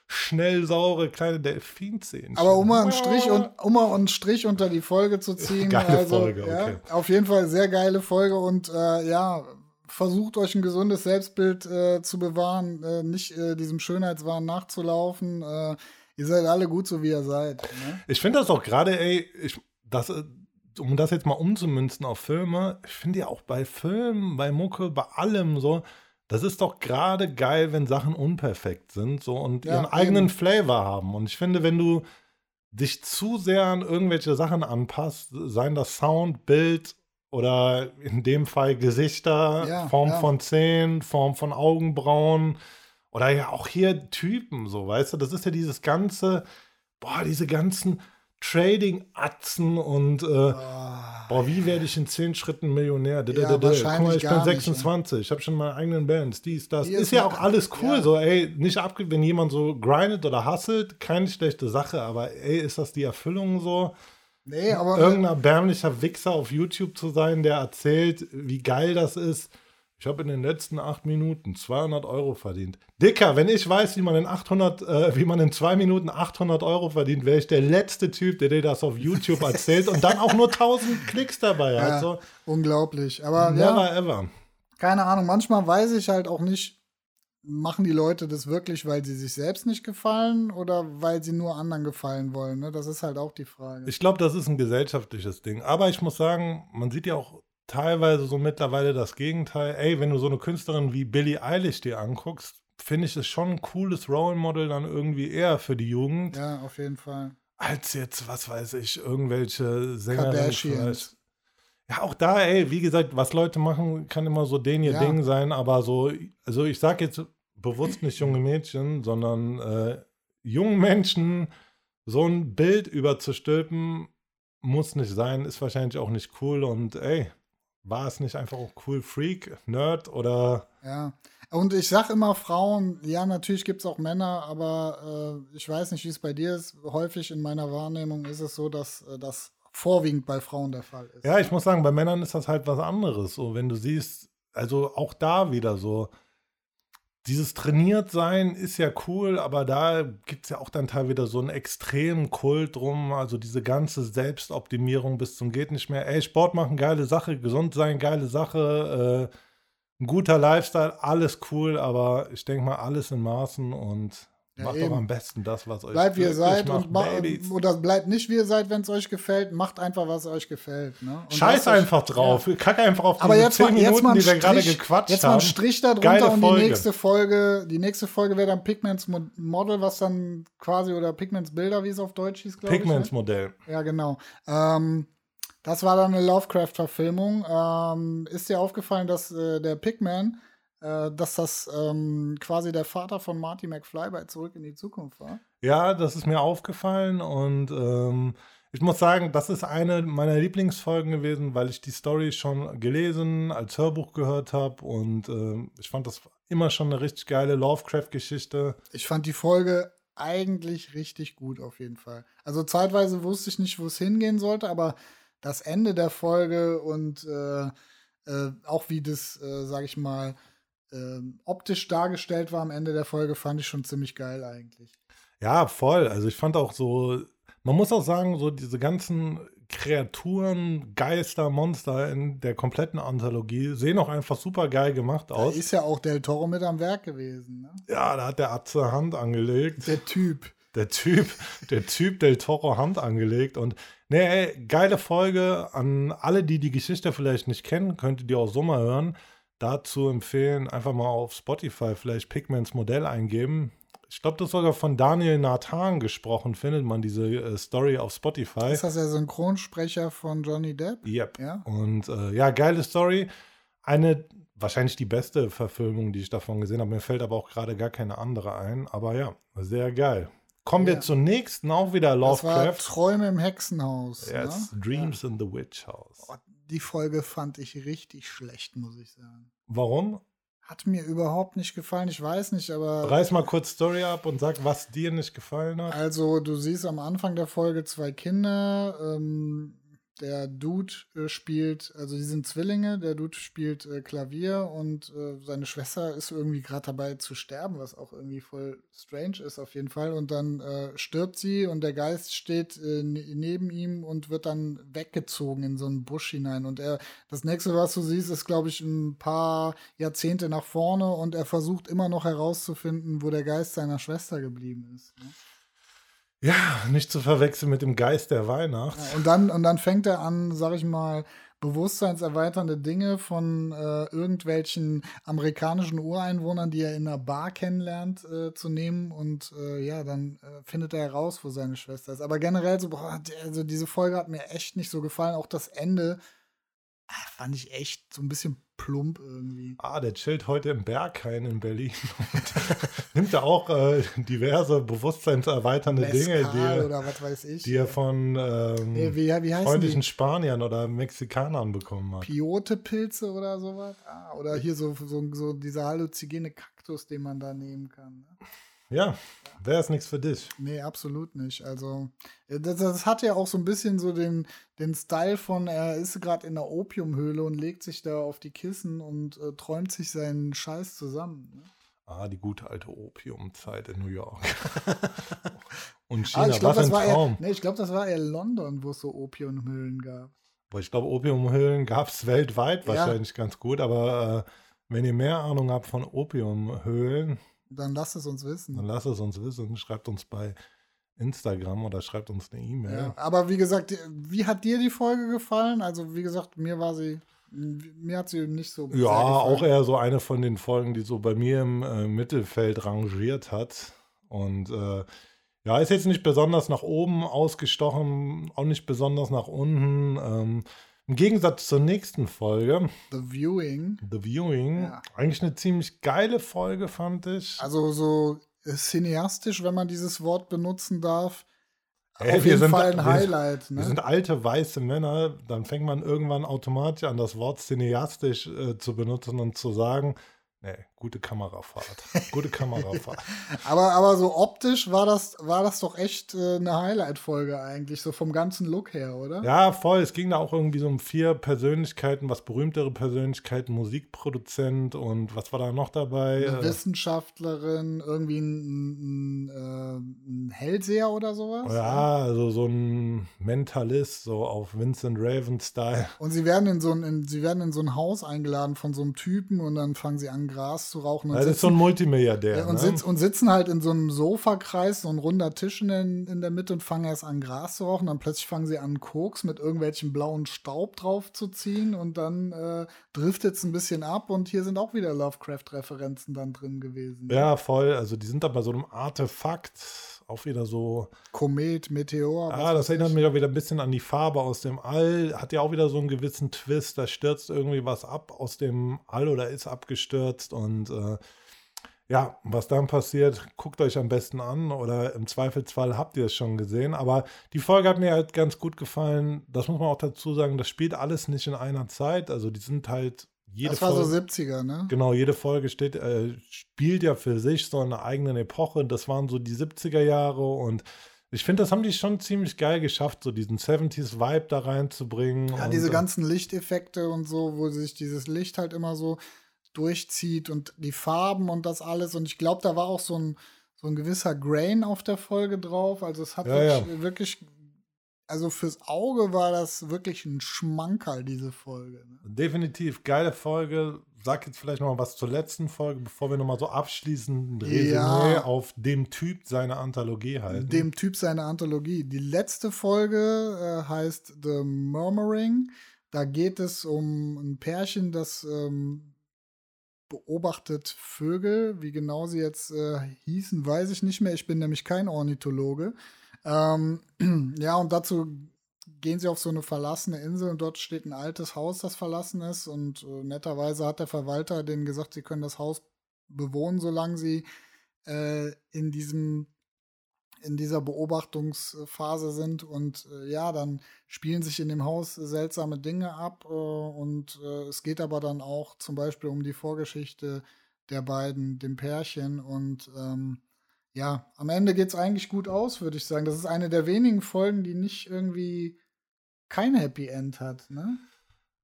schnell saure kleine Delfinzähne. Aber um mal einen Strich, und, um mal einen Strich unter die Folge zu ziehen. Geile also, Folge, ja, okay. Auf jeden Fall sehr geile Folge und äh, ja, versucht euch ein gesundes Selbstbild äh, zu bewahren, äh, nicht äh, diesem Schönheitswahn nachzulaufen. Äh, ihr seid alle gut, so wie ihr seid. Ne? Ich finde das auch gerade, ey, ich, das, äh, um das jetzt mal umzumünzen auf Filme, ich finde ja auch bei Filmen, bei Mucke, bei allem so, das ist doch gerade geil, wenn Sachen unperfekt sind so und Ja, ihren eigenen eben. Flavor haben. Und ich finde, wenn du dich zu sehr an irgendwelche Sachen anpasst, seien das Sound, Bild oder in dem Fall Gesichter, Ja, Form ja. von Zähnen, Form von Augenbrauen oder ja auch hier Typen, so, weißt du, das ist ja dieses ganze, boah, diese ganzen Trading-Atzen und äh, boah, wie werde ich in zehn Schritten Millionär? D- d- Ja, d- Guck mal, wahrscheinlich ich bin gar nicht, 26, ich habe schon meine eigenen Bands, dies, das. Ist ist ja auch alles cool, ja. so, ey, nicht abge, wenn jemand so grindet oder hustelt, keine schlechte Sache, aber ey, ist das die Erfüllung so? Nee, aber irgendein erbärmlicher Wichser auf YouTube zu sein, der erzählt, wie geil das ist. Ich habe in den letzten acht Minuten 200 Euro verdient. Dicker, wenn ich weiß, wie man in 800, äh, wie man in zwei Minuten 800 Euro verdient, wäre ich der letzte Typ, der dir das auf YouTube erzählt und dann auch nur 1000 Klicks dabei hat. ja, So, unglaublich. Aber never ja, ever. keine Ahnung, manchmal weiß ich halt auch nicht, machen die Leute das wirklich, weil sie sich selbst nicht gefallen oder weil sie nur anderen gefallen wollen? Ne? Das ist halt auch die Frage. Ich glaube, das ist ein gesellschaftliches Ding. Aber ich muss sagen, man sieht ja auch teilweise so mittlerweile das Gegenteil. Ey, wenn du so eine Künstlerin wie Billie Eilish dir anguckst, finde ich es schon ein cooles Role Model dann irgendwie eher für die Jugend, ja, auf jeden Fall. als jetzt, was weiß ich, irgendwelche Sängerinnen Kardashians. Ja, auch da, ey, wie gesagt, was Leute machen, kann immer so den ihr Ja. Ding sein, aber so, also ich sag jetzt bewusst nicht junge Mädchen, sondern äh, jungen Menschen so ein Bild überzustülpen, muss nicht sein, ist wahrscheinlich auch nicht cool und ey, war es nicht einfach auch cool, Freak, Nerd oder Ja. Und ich sag immer Frauen, ja, natürlich gibt es auch Männer, aber äh, ich weiß nicht, wie es bei dir ist. Häufig in meiner Wahrnehmung ist es so, dass äh, das vorwiegend bei Frauen der Fall ist. Ja, ich muss sagen, bei Männern ist das halt was anderes. So, wenn du siehst, also auch da wieder so, dieses trainiert sein ist ja cool, aber da gibt es ja auch dann teilweise wieder so einen extremen Kult drum. Also diese ganze Selbstoptimierung bis zum geht nicht mehr. Ey, Sport machen, geile Sache, gesund sein, geile Sache, äh, ein guter Lifestyle, alles cool, aber ich denke mal, alles in Maßen und Ja, macht eben. doch am besten das, was euch Bleibt wie ihr seid macht, und ma Babys. oder bleibt nicht wie ihr seid, wenn es euch gefällt. Macht einfach, was euch gefällt. Ne? Und Scheiß lasst euch- einfach drauf. Kack einfach auf Aber diese jetzt 10 mal, jetzt Minuten, mal die wir gerade Strich, gequatscht jetzt mal haben. einen Strich darunter Geile und Folge. die nächste Folge, die nächste Folge wäre dann Pigments Mo- Model, was dann quasi, oder Pigments Bilder, wie es auf Deutsch hieß, glaube ich. Pigments ne? Modell. Ja, genau. Ähm, das war dann eine Lovecraft-Verfilmung. Ähm, ist dir aufgefallen, dass äh, der Pigman, äh, dass das ähm, quasi der Vater von Marty McFly bei Zurück in die Zukunft war? Ja, das ist mir aufgefallen und ähm, ich muss sagen, das ist eine meiner Lieblingsfolgen gewesen, weil ich die Story schon gelesen, als Hörbuch gehört habe und ähm, ich fand das immer schon eine richtig geile Lovecraft-Geschichte. Ich fand die Folge eigentlich richtig gut auf jeden Fall. Also zeitweise wusste ich nicht, wo es hingehen sollte, aber das Ende der Folge und äh, äh, auch wie das, äh, sag ich mal, äh, optisch dargestellt war am Ende der Folge, fand ich schon ziemlich geil eigentlich. Ja, voll. Also ich fand auch so, man muss auch sagen, so diese ganzen Kreaturen, Geister, Monster in der kompletten Anthologie sehen auch einfach super geil gemacht Da aus. ist ja auch Del Toro mit am Werk gewesen. Ne? Ja, da hat der Atze Hand angelegt. Der Typ. Der Typ, der Typ Del Toro Hand angelegt. Und ne, ey, geile Folge an alle, die die Geschichte vielleicht nicht kennen, könntet ihr auch so mal hören. Dazu empfehlen, einfach mal auf Spotify vielleicht Pigments Modell eingeben. Ich glaube, das ist sogar von Daniel Nathan gesprochen, findet man diese äh, Story auf Spotify. Ist das der Synchronsprecher von Johnny Depp? Yep. Ja. Und äh, ja, geile Story. Eine, wahrscheinlich die beste Verfilmung, die ich davon gesehen habe. Mir fällt aber auch gerade gar keine andere ein. Aber ja, sehr geil. Kommen Ja. wir zur nächsten, auch wieder Das war Lovecraft. Träume im Hexenhaus. Yes, Ne? Dreams in the Witch House. Oh, die Folge fand ich richtig schlecht, muss ich sagen. Warum? Hat mir überhaupt nicht gefallen, ich weiß nicht, aber. Reiß mal kurz Story ab und sag, was dir nicht gefallen hat. Also, du siehst am Anfang der Folge zwei Kinder. Ähm, der Dude äh, spielt, also die sind Zwillinge, der Dude spielt äh, Klavier und äh, seine Schwester ist irgendwie gerade dabei zu sterben, was auch irgendwie voll strange ist auf jeden Fall. Und dann äh, stirbt sie und der Geist steht äh, ne-, neben ihm und wird dann weggezogen in so einen Busch hinein. Und er, das nächste, was du siehst, ist, glaube ich, ein paar Jahrzehnte nach vorne und er versucht immer noch herauszufinden, wo der Geist seiner Schwester geblieben ist. Ne? Ja, nicht zu verwechseln mit dem Geist der Weihnacht. Und, dann, und dann fängt er an, sag ich mal, bewusstseinserweiternde Dinge von äh, irgendwelchen amerikanischen Ureinwohnern, die er in einer Bar kennenlernt, äh, zu nehmen. Und äh, ja, dann äh, findet er heraus, wo seine Schwester ist. Aber generell so, boah, also diese Folge hat mir echt nicht so gefallen. Auch das Ende ah, fand ich echt so ein bisschen plump irgendwie. Ah, der chillt heute im Berghain in Berlin und nimmt da auch äh, diverse bewusstseinserweiternde Dinge, die er, die er von ähm, nee, wie, wie freundlichen die? Spaniern oder Mexikanern bekommen hat. Piotepilze oder sowas? Ah, oder hier so, so, so dieser halluzinogene Kaktus, den man da nehmen kann. Ne? Ja, wäre es nichts für dich. Nee, absolut nicht. Also, äh, das, das, hat ja auch so ein bisschen so den, den Style von, er ist gerade in der Opiumhöhle und legt sich da auf die Kissen und äh, träumt sich seinen Scheiß zusammen. Ne? Ah, die gute alte Opiumzeit in New York. und China, ah, ich glaub, was ein Traum. Eher, nee, ich glaube, das war eher London, wo es so Opiumhöhlen gab. Boah, ich glaube, Opiumhöhlen gab es weltweit wahrscheinlich ja. ganz gut, aber äh, wenn ihr mehr Ahnung habt von Opiumhöhlen, dann lasst es uns wissen. Dann lasst es uns wissen. Schreibt uns bei Instagram oder schreibt uns eine E-Mail. Ja, aber wie gesagt, wie hat dir die Folge gefallen? Also, wie gesagt, mir war sie. Mir hat sie eben nicht so. Ja, auch eher so eine von den Folgen, die so bei mir im äh, Mittelfeld rangiert hat. Und äh, ja, ist jetzt nicht besonders nach oben ausgestochen, auch nicht besonders nach unten. Ähm, im Gegensatz zur nächsten Folge. The Viewing. The Viewing. Ja. Eigentlich eine ziemlich geile Folge, fand ich. Also so cineastisch, wenn man dieses Wort benutzen darf. Ey, Auf jeden sind, Fall ein Highlight. Wir, ne? wir sind alte weiße Männer. Dann fängt man irgendwann automatisch an, das Wort cineastisch äh, zu benutzen und zu sagen, Nee, gute Kamerafahrt. Gute Kamerafahrt. aber, aber so optisch war das, war das doch echt äh, eine Highlight-Folge eigentlich, so vom ganzen Look her, oder? Ja, voll. Es ging da auch irgendwie so um vier Persönlichkeiten, was berühmtere Persönlichkeiten, Musikproduzent und was war da noch dabei? Eine Wissenschaftlerin, irgendwie ein, ein, äh, ein Hellseher oder sowas? Ja, also so ein Mentalist, so auf Vincent Raven-Style. Und sie werden in so ein, in, sie werden in so ein Haus eingeladen von so einem Typen und dann fangen sie an, Gras zu rauchen. Und das sitzen, ist so ein Multimilliardär. Und, ne? sitz, und, sitzen halt in so einem Sofakreis, so ein runder Tisch in, in der Mitte und fangen erst an, Gras zu rauchen. Dann plötzlich fangen sie an, Koks mit irgendwelchen blauen Staub drauf zu ziehen und dann äh, driftet es ein bisschen ab und hier sind auch wieder Lovecraft-Referenzen dann drin gewesen. Ja, voll. Also die sind da bei so einem Artefakt auch wieder so. Komet, Meteor. Ah, das erinnert mich auch wieder ein bisschen an die Farbe aus dem All. Hat ja auch wieder so einen gewissen Twist. Da stürzt irgendwie was ab aus dem All oder ist abgestürzt. Und äh, ja, was dann passiert, guckt euch am besten an oder im Zweifelsfall habt ihr es schon gesehen. Aber die Folge hat mir halt ganz gut gefallen. Das muss man auch dazu sagen, das spielt alles nicht in einer Zeit. Also die sind halt jede das war Folge, so 70er, ne? Genau, jede Folge steht, äh, spielt ja für sich so eine eigene Epoche. Das waren so die 70er Jahre und ich finde, das haben die schon ziemlich geil geschafft, so diesen 70s-Vibe da reinzubringen. Ja, diese ganzen Lichteffekte und so, wo sich dieses Licht halt immer so durchzieht und die Farben und das alles. Und ich glaube, da war auch so ein, so ein gewisser Grain auf der Folge drauf. Also es hat ja, wirklich, ja. wirklich also fürs Auge war das wirklich ein Schmankerl, diese Folge. Ne? Definitiv, geile Folge. Sag jetzt vielleicht noch mal was zur letzten Folge, bevor wir noch mal so abschließend Resümee ja. auf dem Typ seine Anthologie halten. Dem Typ seine Anthologie. Die letzte Folge äh, heißt The Murmuring. Da geht es um ein Pärchen, das ähm, beobachtet Vögel. Wie genau sie jetzt äh, hießen, weiß ich nicht mehr. Ich bin nämlich kein Ornithologe. Ähm, ja, und dazu gehen sie auf so eine verlassene Insel und dort steht ein altes Haus, das verlassen ist. Und äh, netterweise hat der Verwalter denen gesagt, sie können das Haus bewohnen, solange sie äh, in diesem in dieser Beobachtungsphase sind und äh, ja, dann spielen sich in dem Haus seltsame Dinge ab äh, und äh, es geht aber dann auch zum Beispiel um die Vorgeschichte der beiden, dem Pärchen und ähm, ja, am Ende geht es eigentlich gut aus, würde ich sagen. Das ist eine der wenigen Folgen, die nicht irgendwie kein Happy End hat, ne?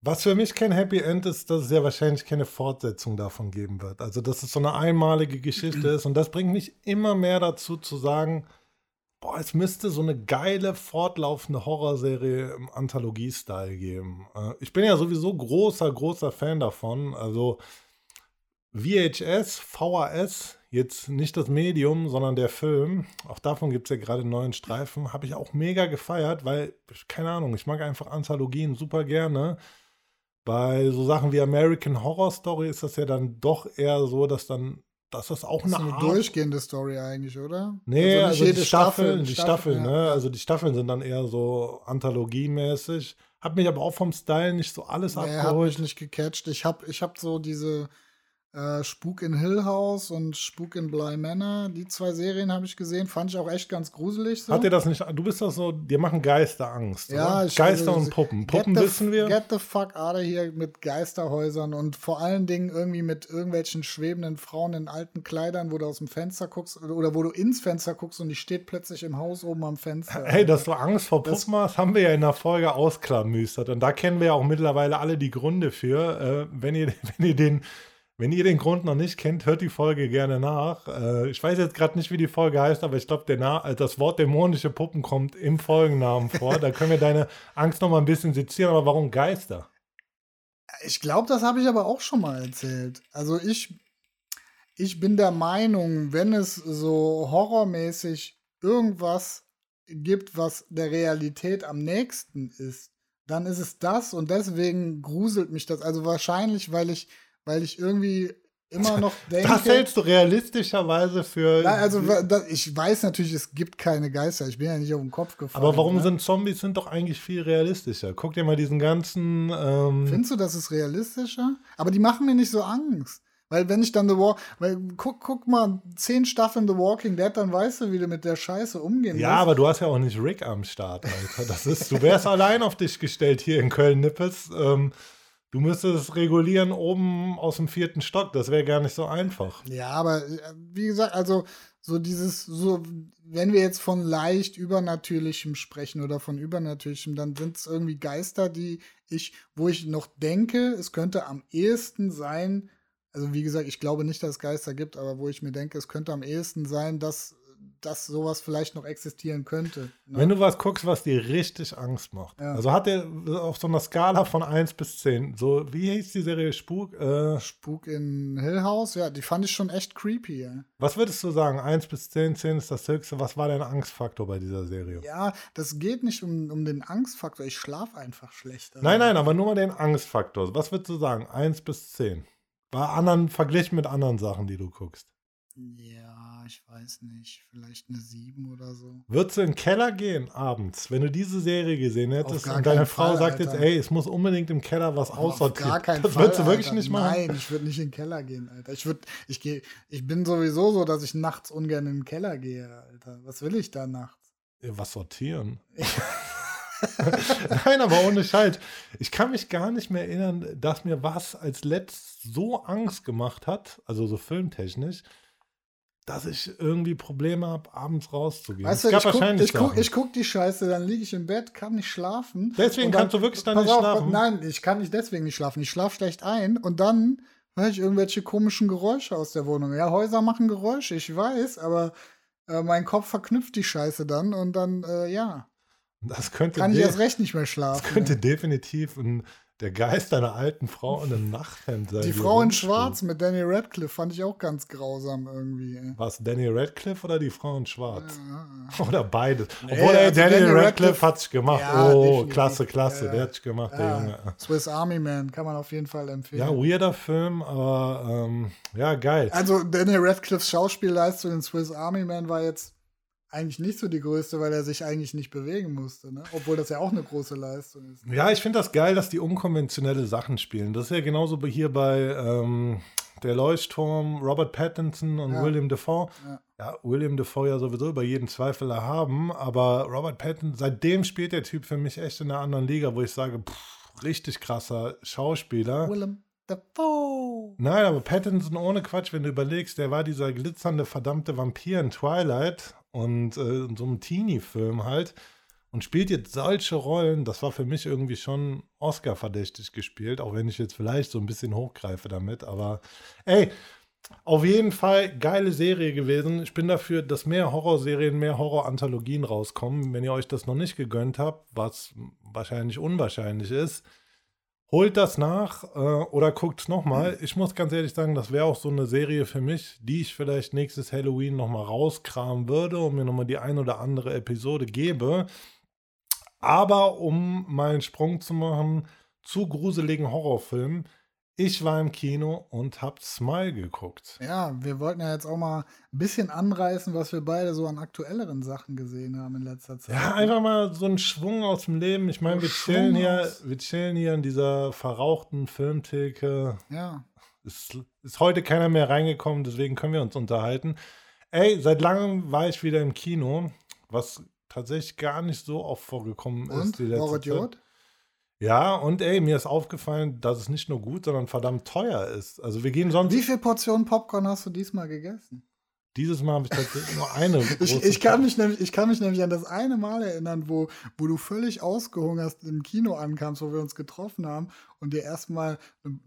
Was für mich kein Happy End ist, dass es ja wahrscheinlich keine Fortsetzung davon geben wird. Also, dass es so eine einmalige Geschichte ist. Und das bringt mich immer mehr dazu zu sagen, boah, es müsste so eine geile, fortlaufende Horrorserie im Anthologie-Style geben. Äh, ich bin ja sowieso großer, großer Fan davon. Also VHS, VHS, jetzt nicht das Medium, sondern der Film. Auch davon gibt es ja gerade einen neuen Streifen. Habe ich auch mega gefeiert, weil, keine Ahnung, ich mag einfach Anthologien super gerne. Bei so Sachen wie American Horror Story ist das ja dann doch eher so, dass dann dass das auch das eine, ist eine durchgehende Story eigentlich, oder? Nee, also, also die Staffeln, Staffel, die Staffeln, ne? Also die Staffeln sind dann eher so anthologiemäßig. Hat mich aber auch vom Style nicht so alles nee, abgeholt. Hat mich nicht gecatcht. Ich habe ich hab so diese äh, Spuk in Hill House und Spuk in Bly Manor. Die zwei Serien habe ich gesehen, fand ich auch echt ganz gruselig. So. Hat dir das nicht, du bist doch so, dir machen Geister Angst. Ja, ich, Geister also, und Puppen. Puppen the, wissen wir. Get the fuck out of here mit Geisterhäusern und vor allen Dingen irgendwie mit irgendwelchen schwebenden Frauen in alten Kleidern, wo du aus dem Fenster guckst oder wo du ins Fenster guckst und die steht plötzlich im Haus oben am Fenster. Hey, dass du Angst vor Puppen hast, haben wir ja in der Folge ausklamüstert. Und da kennen wir ja auch mittlerweile alle die Gründe für. Äh, wenn, ihr, wenn ihr den wenn ihr den Grund noch nicht kennt, hört die Folge gerne nach. Äh, ich weiß jetzt gerade nicht, wie die Folge heißt, aber ich glaube, äh, das Wort dämonische Puppen kommt im Folgennamen vor. da können wir deine Angst noch mal ein bisschen sezieren. Aber warum Geister? Ich glaube, das habe ich aber auch schon mal erzählt. Also ich, ich bin der Meinung, wenn es so horrormäßig irgendwas gibt, was der Realität am nächsten ist, dann ist es das und deswegen gruselt mich das. Also wahrscheinlich, weil ich weil ich irgendwie immer noch denke. Das hältst du realistischerweise für. Na, also ich weiß natürlich, es gibt keine Geister. Ich bin ja nicht auf den Kopf gefallen. Aber warum ne? sind Zombies sind doch eigentlich viel realistischer? Guck dir mal diesen ganzen. Ähm Findest du, das ist realistischer? Aber die machen mir nicht so Angst. Weil wenn ich dann The Walk, weil guck, guck mal, zehn Staffeln The Walking Dead, dann weißt du, wie du mit der Scheiße umgehen Ja, musst. aber du hast ja auch nicht Rick am Start, Alter. Das ist, du wärst allein auf dich gestellt hier in Köln-Nippes. Ähm, Du müsstest regulieren oben aus dem vierten Stock. Das wäre gar nicht so einfach. Ja, aber äh, wie gesagt, also so dieses, so, wenn wir jetzt von leicht Übernatürlichem sprechen oder von Übernatürlichem, dann sind es irgendwie Geister, die ich, wo ich noch denke, es könnte am ehesten sein, also wie gesagt, ich glaube nicht, dass es Geister gibt, aber wo ich mir denke, es könnte am ehesten sein, dass dass sowas vielleicht noch existieren könnte. Ne? Wenn du was guckst, was dir richtig Angst macht. Ja. Also hat er auf so einer Skala von 1 bis 10, so, wie hieß die Serie Spuk? Äh, Spuk in Hill House, ja, die fand ich schon echt creepy. Ja. Was würdest du sagen? 1 bis 10, 10 ist das höchste. Was war dein Angstfaktor bei dieser Serie? Ja, das geht nicht um, um den Angstfaktor. Ich schlafe einfach schlecht. Also. Nein, nein, aber nur mal den Angstfaktor. Was würdest du sagen? 1 bis 10. Bei anderen, verglichen mit anderen Sachen, die du guckst. Ja, ich weiß nicht. Vielleicht eine 7 oder so. Würdest du in den Keller gehen abends, wenn du diese Serie gesehen hättest und deine Frau Fall, sagt Alter. jetzt, ey, es muss unbedingt im Keller was aussortieren. Gar keinen das Fall, würdest du wirklich Alter. nicht machen? Nein, ich würde nicht in den Keller gehen, Alter. Ich, würd, ich, geh, ich bin sowieso so, dass ich nachts ungern in den Keller gehe, Alter. Was will ich da nachts? Was sortieren? Nein, aber ohne Scheiß. Ich kann mich gar nicht mehr erinnern, dass mir was als letzt so Angst gemacht hat, also so filmtechnisch, dass ich irgendwie Probleme habe, abends rauszugehen. Weißt du, ich gucke ich guck, ich guck die Scheiße, dann liege ich im Bett, kann nicht schlafen. Deswegen dann, kannst du wirklich dann nicht auf, schlafen? Nein, ich kann nicht deswegen nicht schlafen. Ich schlafe schlecht ein und dann höre ich irgendwelche komischen Geräusche aus der Wohnung. Ja, Häuser machen Geräusche, ich weiß, aber äh, mein Kopf verknüpft die Scheiße dann und dann, äh, ja. Das könnte kann ich erst recht nicht mehr schlafen. Das könnte definitiv ein der Geist einer alten Frau in einem Nachthemd. Die Frau in Schwarz mit Danny Radcliffe fand ich auch ganz grausam irgendwie. War es Danny Radcliffe oder die Frau in Schwarz? Ja. Oder beides. Nee, Obwohl, ey, also Danny, Danny Radcliffe, Radcliffe hat sich gemacht. Ja, oh, definitiv. klasse, klasse. Ja. Der hat sich gemacht, der Junge. Swiss Army Man kann man auf jeden Fall empfehlen. Ja, weirder Film, aber ähm, ja, geil. Also Danny Radcliffes Schauspielleistung in Swiss Army Man war jetzt eigentlich nicht so die größte, weil er sich eigentlich nicht bewegen musste, ne? Obwohl das ja auch eine große Leistung ist. Ja, ich finde das geil, dass die unkonventionelle Sachen spielen. Das ist ja genauso wie hier bei ähm, Der Leuchtturm, Robert Pattinson und ja. William Dafoe. Ja. ja, William Defoe ja sowieso über jeden Zweifel erhaben, aber Robert Pattinson, seitdem spielt der Typ für mich echt in einer anderen Liga, wo ich sage, pff, richtig krasser Schauspieler. Willem Dafoe. Nein, aber Pattinson ohne Quatsch, wenn du überlegst, der war dieser glitzernde, verdammte Vampir in Twilight und äh, in so einem Teenie-Film halt und spielt jetzt solche Rollen, das war für mich irgendwie schon Oscar-verdächtig gespielt, auch wenn ich jetzt vielleicht so ein bisschen hochgreife damit, aber ey, auf jeden Fall geile Serie gewesen. Ich bin dafür, dass mehr Horrorserien, mehr Horror-Anthologien rauskommen. Wenn ihr euch das noch nicht gegönnt habt, was wahrscheinlich unwahrscheinlich ist, holt das nach äh, oder guckt nochmal. Ich muss ganz ehrlich sagen, das wäre auch so eine Serie für mich, die ich vielleicht nächstes Halloween nochmal rauskramen würde und mir nochmal die ein oder andere Episode gebe. Aber um mal einen Sprung zu machen zu gruseligen Horrorfilmen, ich war im Kino und hab Smile geguckt. Ja, wir wollten ja jetzt auch mal ein bisschen anreißen, was wir beide so an aktuelleren Sachen gesehen haben in letzter Zeit. Ja, einfach mal so einen Schwung aus dem Leben. Ich meine, wir chillen hier, wir chillen hier in dieser verrauchten Filmtheke. Ja. Ist, ist heute keiner mehr reingekommen, deswegen können wir uns unterhalten. Ey, seit langem war ich wieder im Kino, was tatsächlich gar nicht so oft vorgekommen Und? ist die letzte Moritz Zeit. Ja, und ey, mir ist aufgefallen, dass es nicht nur gut, sondern verdammt teuer ist. Also wir gehen sonst. Wie viele Portionen Popcorn hast du diesmal gegessen? Dieses Mal habe ich tatsächlich nur eine. Ich, ich, kann mich nämlich, ich kann mich nämlich an das eine Mal erinnern, wo, wo du völlig ausgehungert im Kino ankamst, wo wir uns getroffen haben und dir erstmal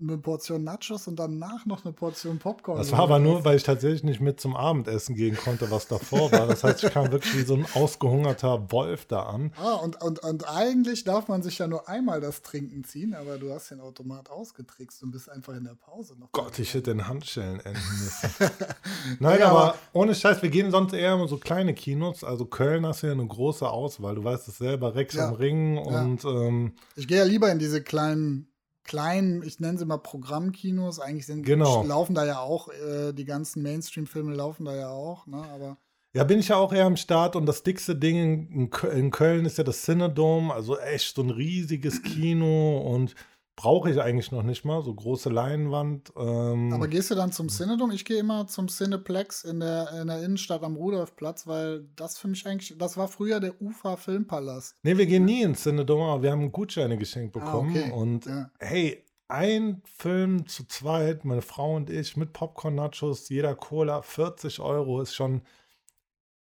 eine, Portion Nachos und danach noch eine Portion Popcorn. Das war aber nur, weil ich tatsächlich nicht mit zum Abendessen gehen konnte, was davor war. Das heißt, ich kam wirklich wie so ein ausgehungerter Wolf da an. Ah, und, und, und eigentlich darf man sich ja nur einmal das Trinken ziehen, aber du hast den Automat ausgetrickst und bist einfach in der Pause noch. Gott, ich hätte in Handschellen enden müssen. Nein, Ja, aber, aber- ohne Scheiß, wir gehen sonst eher in so kleine Kinos. Also Köln hast du ja eine große Auswahl. Du weißt es selber, Rex Ja. am Ring und ähm, Ich gehe ja lieber in diese kleinen, kleinen, ich nenne sie mal Programmkinos. Eigentlich sind, Genau. laufen da ja auch, äh, die ganzen Mainstream-Filme laufen da ja auch, ne? Aber Ja, bin ich ja auch eher am Start und das dickste Ding in, in Köln ist ja das Cinedome, also echt so ein riesiges Kino und brauche ich eigentlich noch nicht mal, so große Leinwand. Ähm, Aber gehst du dann zum Cinedom? Ich gehe immer zum Cineplex in der, in der Innenstadt am Rudolfplatz, weil das für mich eigentlich, das war früher der UFA Filmpalast. nee, wir gehen nie ins Cinedome, aber wir haben Gutscheine geschenkt Ah, bekommen okay. und Ja. hey, ein Film zu zweit, meine Frau und ich, mit Popcorn-Nachos, jeder Cola, 40 Euro ist schon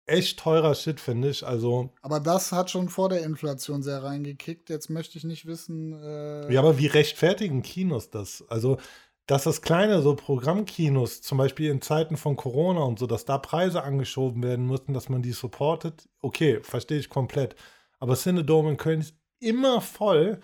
echt teurer Shit, finde ich. Also, Aber das hat schon vor der Inflation sehr reingekickt. Jetzt möchte ich nicht wissen. Äh, Ja, aber wie rechtfertigen Kinos das? Also, dass das kleine so Programmkinos, zum Beispiel in Zeiten von Corona und so, dass da Preise angeschoben werden mussten, dass man die supportet, okay, verstehe ich komplett. Aber Cinedome in Köln ist immer voll.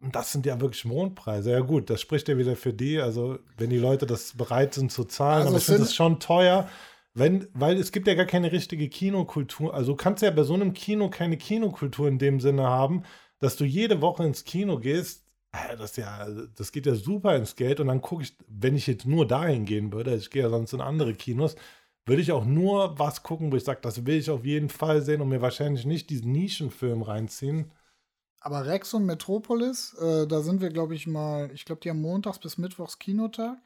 Und das sind ja wirklich Mondpreise. Ja, gut, das spricht ja wieder für die. Also, wenn die Leute das bereit sind zu zahlen, Also aber ich finde es schon teuer. Wenn, weil es gibt ja gar keine richtige Kinokultur. Also du kannst ja bei so einem Kino keine Kinokultur in dem Sinne haben, dass du jede Woche ins Kino gehst. äh, Das, ja, das geht ja super ins Geld. Und dann gucke ich, wenn ich jetzt nur dahin gehen würde, ich gehe ja sonst in andere Kinos, würde ich auch nur was gucken, wo ich sage, das will ich auf jeden Fall sehen und mir wahrscheinlich nicht diesen Nischenfilm reinziehen. Aber Rex und Metropolis, äh, da sind wir, glaube ich, mal, ich glaube, die haben montags bis mittwochs Kinotag.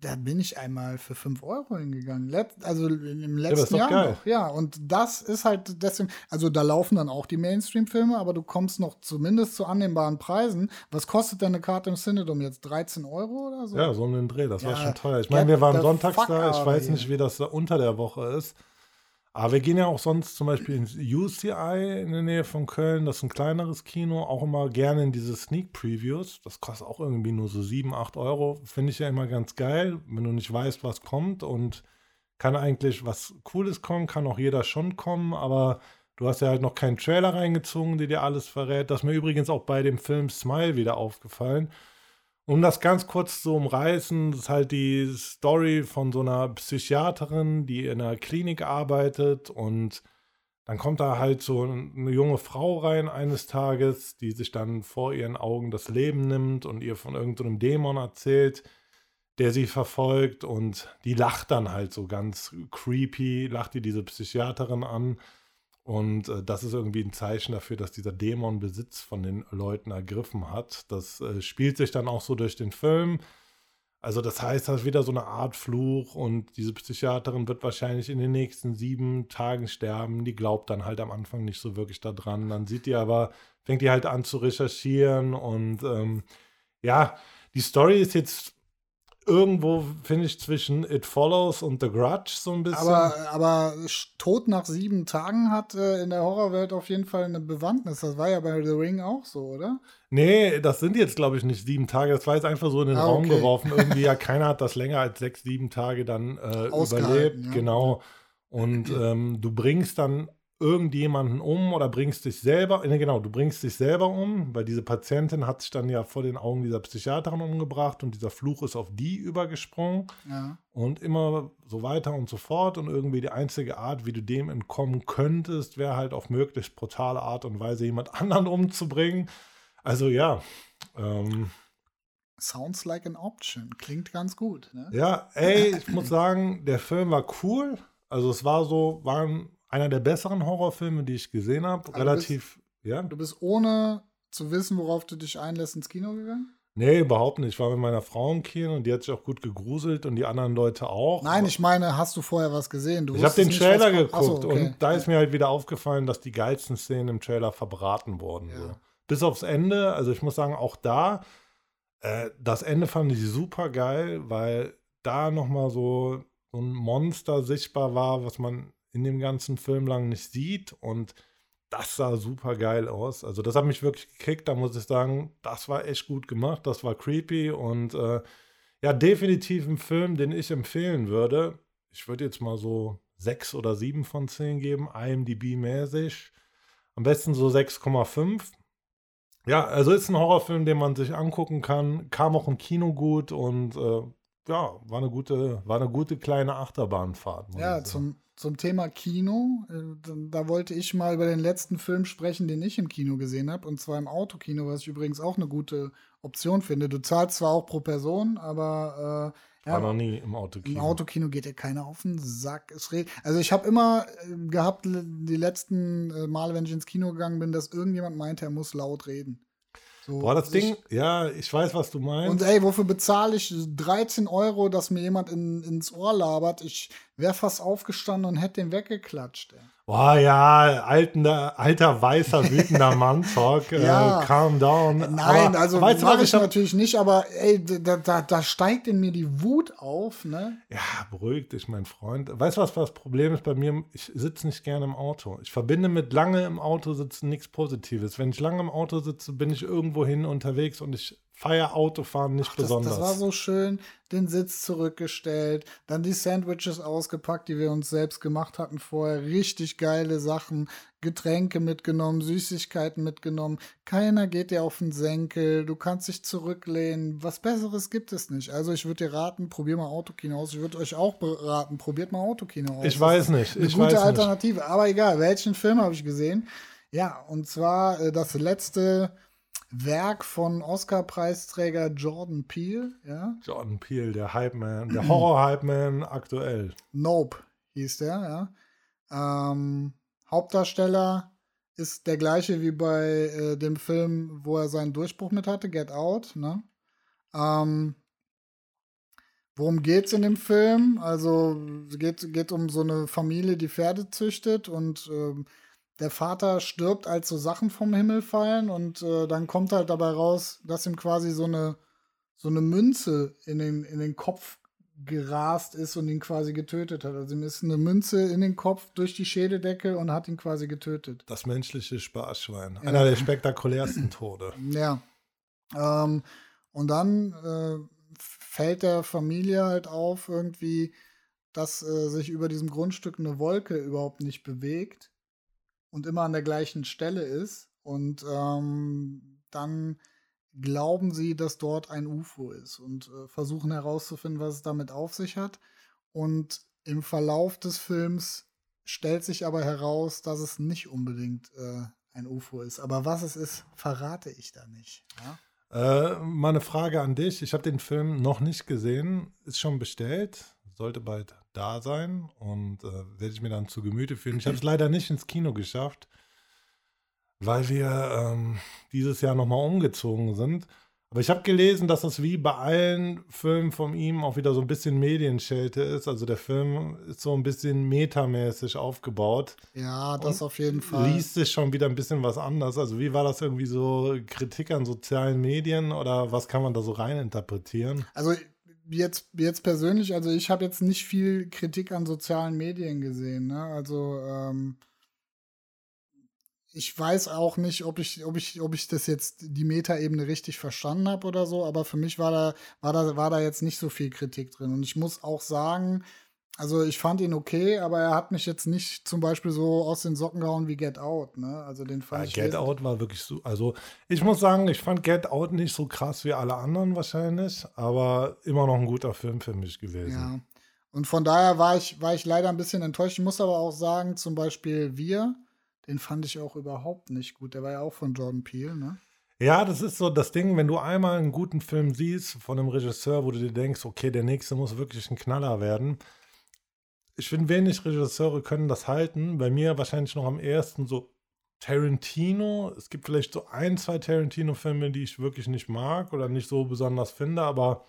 Da bin ich einmal für 5 Euro hingegangen. Let, also im letzten doch Jahr geil. noch. Ja, und das ist halt deswegen, also da laufen dann auch die Mainstream-Filme, aber du kommst noch zumindest zu annehmbaren Preisen. Was kostet denn eine Karte im Cinedom jetzt? 13 Euro oder so? Ja, so einen Dreh, das war Ja, schon teuer. Ich meine, wir waren sonntags da, ich weiß nicht, wie das da unter der Woche ist. Aber wir gehen ja auch sonst zum Beispiel ins UCI in der Nähe von Köln, das ist ein kleineres Kino, auch immer gerne in diese Sneak Previews. Das kostet auch irgendwie nur so 7, 8 Euro. Finde ich ja immer ganz geil, wenn du nicht weißt, was kommt und kann eigentlich was Cooles kommen, kann auch jeder schon kommen, aber du hast ja halt noch keinen Trailer reingezogen, der dir alles verrät. Das ist mir übrigens auch bei dem Film Smile wieder aufgefallen. Um das ganz kurz zu umreißen, das ist halt die Story von so einer Psychiaterin, die in einer Klinik arbeitet und dann kommt da halt so eine junge Frau rein eines Tages, die sich dann vor ihren Augen das Leben nimmt und ihr von irgendeinem Dämon erzählt, der sie verfolgt und die lacht dann halt so ganz creepy, lacht die diese Psychiaterin an und äh, das ist irgendwie ein Zeichen dafür, dass dieser Dämon Besitz von den Leuten ergriffen hat. Das äh, spielt sich dann auch so durch den Film. Also das heißt, das ist wieder so eine Art Fluch und diese Psychiaterin wird wahrscheinlich in den nächsten sieben Tagen sterben. Die glaubt dann halt am Anfang nicht so wirklich daran. Dann sieht die aber, fängt die halt an zu recherchieren und ähm, ja, die Story ist jetzt irgendwo, finde ich, zwischen It Follows und The Grudge so ein bisschen. Aber, aber Tod nach sieben Tagen hat äh, in der Horrorwelt auf jeden Fall eine Bewandtnis. Das war ja bei The Ring auch so, oder? Nee, das sind jetzt, glaube ich, nicht sieben Tage. Das war jetzt einfach so in den ah, Raum okay. geworfen. Irgendwie, ja, keiner hat das länger als sechs, sieben Tage dann äh, überlebt. Ja. Genau. Und ähm, du bringst dann irgendjemanden um oder bringst dich selber, ne, genau, du bringst dich selber um, weil diese Patientin hat sich dann ja vor den Augen dieser Psychiaterin umgebracht und dieser Fluch ist auf die übergesprungen ja. und immer so weiter und so fort und irgendwie die einzige Art, wie du dem entkommen könntest, wäre halt auf möglichst brutale Art und Weise jemand anderen umzubringen. Also ja. Ähm, Sounds like an option. Klingt ganz gut. Ne? Ja, ey, ich muss sagen, der Film war cool. Also es war so, waren einer der besseren Horrorfilme, die ich gesehen habe. Relativ, bist, ja. Du bist ohne zu wissen, worauf du dich einlässt, ins Kino gegangen? Nee, überhaupt nicht. Ich war mit meiner Frau im Kino und die hat sich auch gut gegruselt und die anderen Leute auch. Nein, ich meine, hast du vorher was gesehen? Du ich habe den nicht, Trailer geguckt so, okay. und da ist mir halt wieder aufgefallen, dass die geilsten Szenen im Trailer verbraten wurden. Ja. So. Bis aufs Ende, also ich muss sagen, auch da, äh, das Ende fand ich super geil, weil da nochmal so, so ein Monster sichtbar war, was man in dem ganzen Film lang nicht sieht. Und das sah super geil aus. Also das hat mich wirklich gekickt. Da muss ich sagen, das war echt gut gemacht. Das war creepy und äh, ja, definitiv ein Film, den ich empfehlen würde. Ich würde jetzt mal so sechs oder sieben von zehn geben, IMDb-mäßig. Am besten so 6,5. Ja, also ist ein Horrorfilm, den man sich angucken kann. Kam auch im Kino gut und äh, ja, war eine gute, war eine gute kleine Achterbahnfahrt. Ja, zum, zum Thema Kino. Äh, da wollte ich mal über den letzten Film sprechen, den ich im Kino gesehen habe, und zwar im Autokino, was ich übrigens auch eine gute Option finde. Du zahlst zwar auch pro Person, aber äh, ja, war noch nie im Autokino. Im Autokino geht dir keiner auf den Sack. Es also ich habe immer äh, gehabt, die letzten äh, Male, wenn ich ins Kino gegangen bin, dass irgendjemand meinte, er muss laut reden. So, Boah, das Ding, ich, ja, ich weiß, was du meinst. Und ey, wofür bezahle ich 13 Euro, dass mir jemand in, ins Ohr labert? Ich wäre fast aufgestanden und hätte den weggeklatscht. Ey. Boah, ja, alter, alter weißer, wütender Mann, Talk, äh, ja. äh, calm down. Nein, aber, also weißt du, was ich natürlich nicht, aber ey, da, da, da steigt in mir die Wut auf, ne? Ja, beruhigt dich, mein Freund. Weißt du, was das Problem ist bei mir? Ich sitze nicht gerne im Auto. Ich verbinde mit lange im Auto sitzen nichts Positives. Wenn ich lange im Auto sitze, bin ich irgendwo hin unterwegs und ich feier Autofahren nicht Ach, das, besonders. Das war so schön, den Sitz zurückgestellt, dann die Sandwiches ausgepackt, die wir uns selbst gemacht hatten vorher. Richtig geile Sachen, Getränke mitgenommen, Süßigkeiten mitgenommen. Keiner geht dir auf den Senkel, du kannst dich zurücklehnen. Was Besseres gibt es nicht. Also ich würde dir raten, probier mal Autokino aus. Ich würde euch auch beraten, probiert mal Autokino aus. Ich weiß nicht. Eine ich gute Alternative. Nicht. Aber egal, welchen Film habe ich gesehen? Ja, und zwar äh, das letzte Werk von Oscar-Preisträger Jordan Peele. Ja? Jordan Peele, der Hype Man, der Horror-Hype Man aktuell. Nope hieß der, ja. Ähm, Hauptdarsteller ist der gleiche wie bei äh, dem Film, wo er seinen Durchbruch mit hatte, Get Out. Ne? Ähm, worum geht's in dem Film? Also geht geht um so eine Familie, die Pferde züchtet und ähm, der Vater stirbt, als so Sachen vom Himmel fallen und äh, dann kommt halt dabei raus, dass ihm quasi so eine, so eine Münze in den, in den Kopf gerast ist und ihn quasi getötet hat. Also ihm ist eine Münze in den Kopf durch die Schädeldecke und hat ihn quasi getötet. Das menschliche Sparschwein. Ja. Einer der spektakulärsten Tode. Ja. Ähm, und dann äh, fällt der Familie halt auf irgendwie, dass äh, sich über diesem Grundstück eine Wolke überhaupt nicht bewegt und immer an der gleichen Stelle ist. Und ähm, dann glauben sie, dass dort ein UFO ist und äh, versuchen herauszufinden, was es damit auf sich hat. Und im Verlauf des Films stellt sich aber heraus, dass es nicht unbedingt äh, ein UFO ist. Aber was es ist, verrate ich da nicht. Ja? Äh, mal eine Frage an dich. Ich habe den Film noch nicht gesehen. Ist schon bestellt. Sollte bald da sein und äh, werde ich mir dann zu Gemüte führen. Ich habe es leider nicht ins Kino geschafft, weil wir ähm, dieses Jahr nochmal umgezogen sind. Aber ich habe gelesen, dass das wie bei allen Filmen von ihm auch wieder so ein bisschen Medienschelte ist. Also der Film ist so ein bisschen metamäßig aufgebaut. Ja, das auf jeden Fall. Liest sich schon wieder ein bisschen was anders. Also wie war das irgendwie so Kritik an sozialen Medien oder was kann man da so reininterpretieren? Also jetzt, jetzt persönlich, also ich habe jetzt nicht viel Kritik an sozialen Medien gesehen. Ne? Also ähm, ich weiß auch nicht, ob ich, ob ich, ob ich das jetzt die Metaebene richtig verstanden habe oder so, aber für mich war da, war da, war da jetzt nicht so viel Kritik drin. Und ich muss auch sagen, also ich fand ihn okay, aber er hat mich jetzt nicht zum Beispiel so aus den Socken gehauen wie Get Out, ne? Also den fand ja, ich. Get Out war wirklich so. Also ich muss sagen, ich fand Get Out nicht so krass wie alle anderen wahrscheinlich, aber immer noch ein guter Film für mich gewesen. Ja. Und von daher war ich, war ich leider ein bisschen enttäuscht. Ich muss aber auch sagen, zum Beispiel Wir, den fand ich auch überhaupt nicht gut. Der war ja auch von Jordan Peele, ne? Ja, das ist so das Ding, wenn du einmal einen guten Film siehst von einem Regisseur, wo du dir denkst, okay, der nächste muss wirklich ein Knaller werden. Ich finde, wenig Regisseure können das halten. Bei mir wahrscheinlich noch am ersten so Tarantino. Es gibt vielleicht so ein, zwei Tarantino-Filme, die ich wirklich nicht mag oder nicht so besonders finde, aber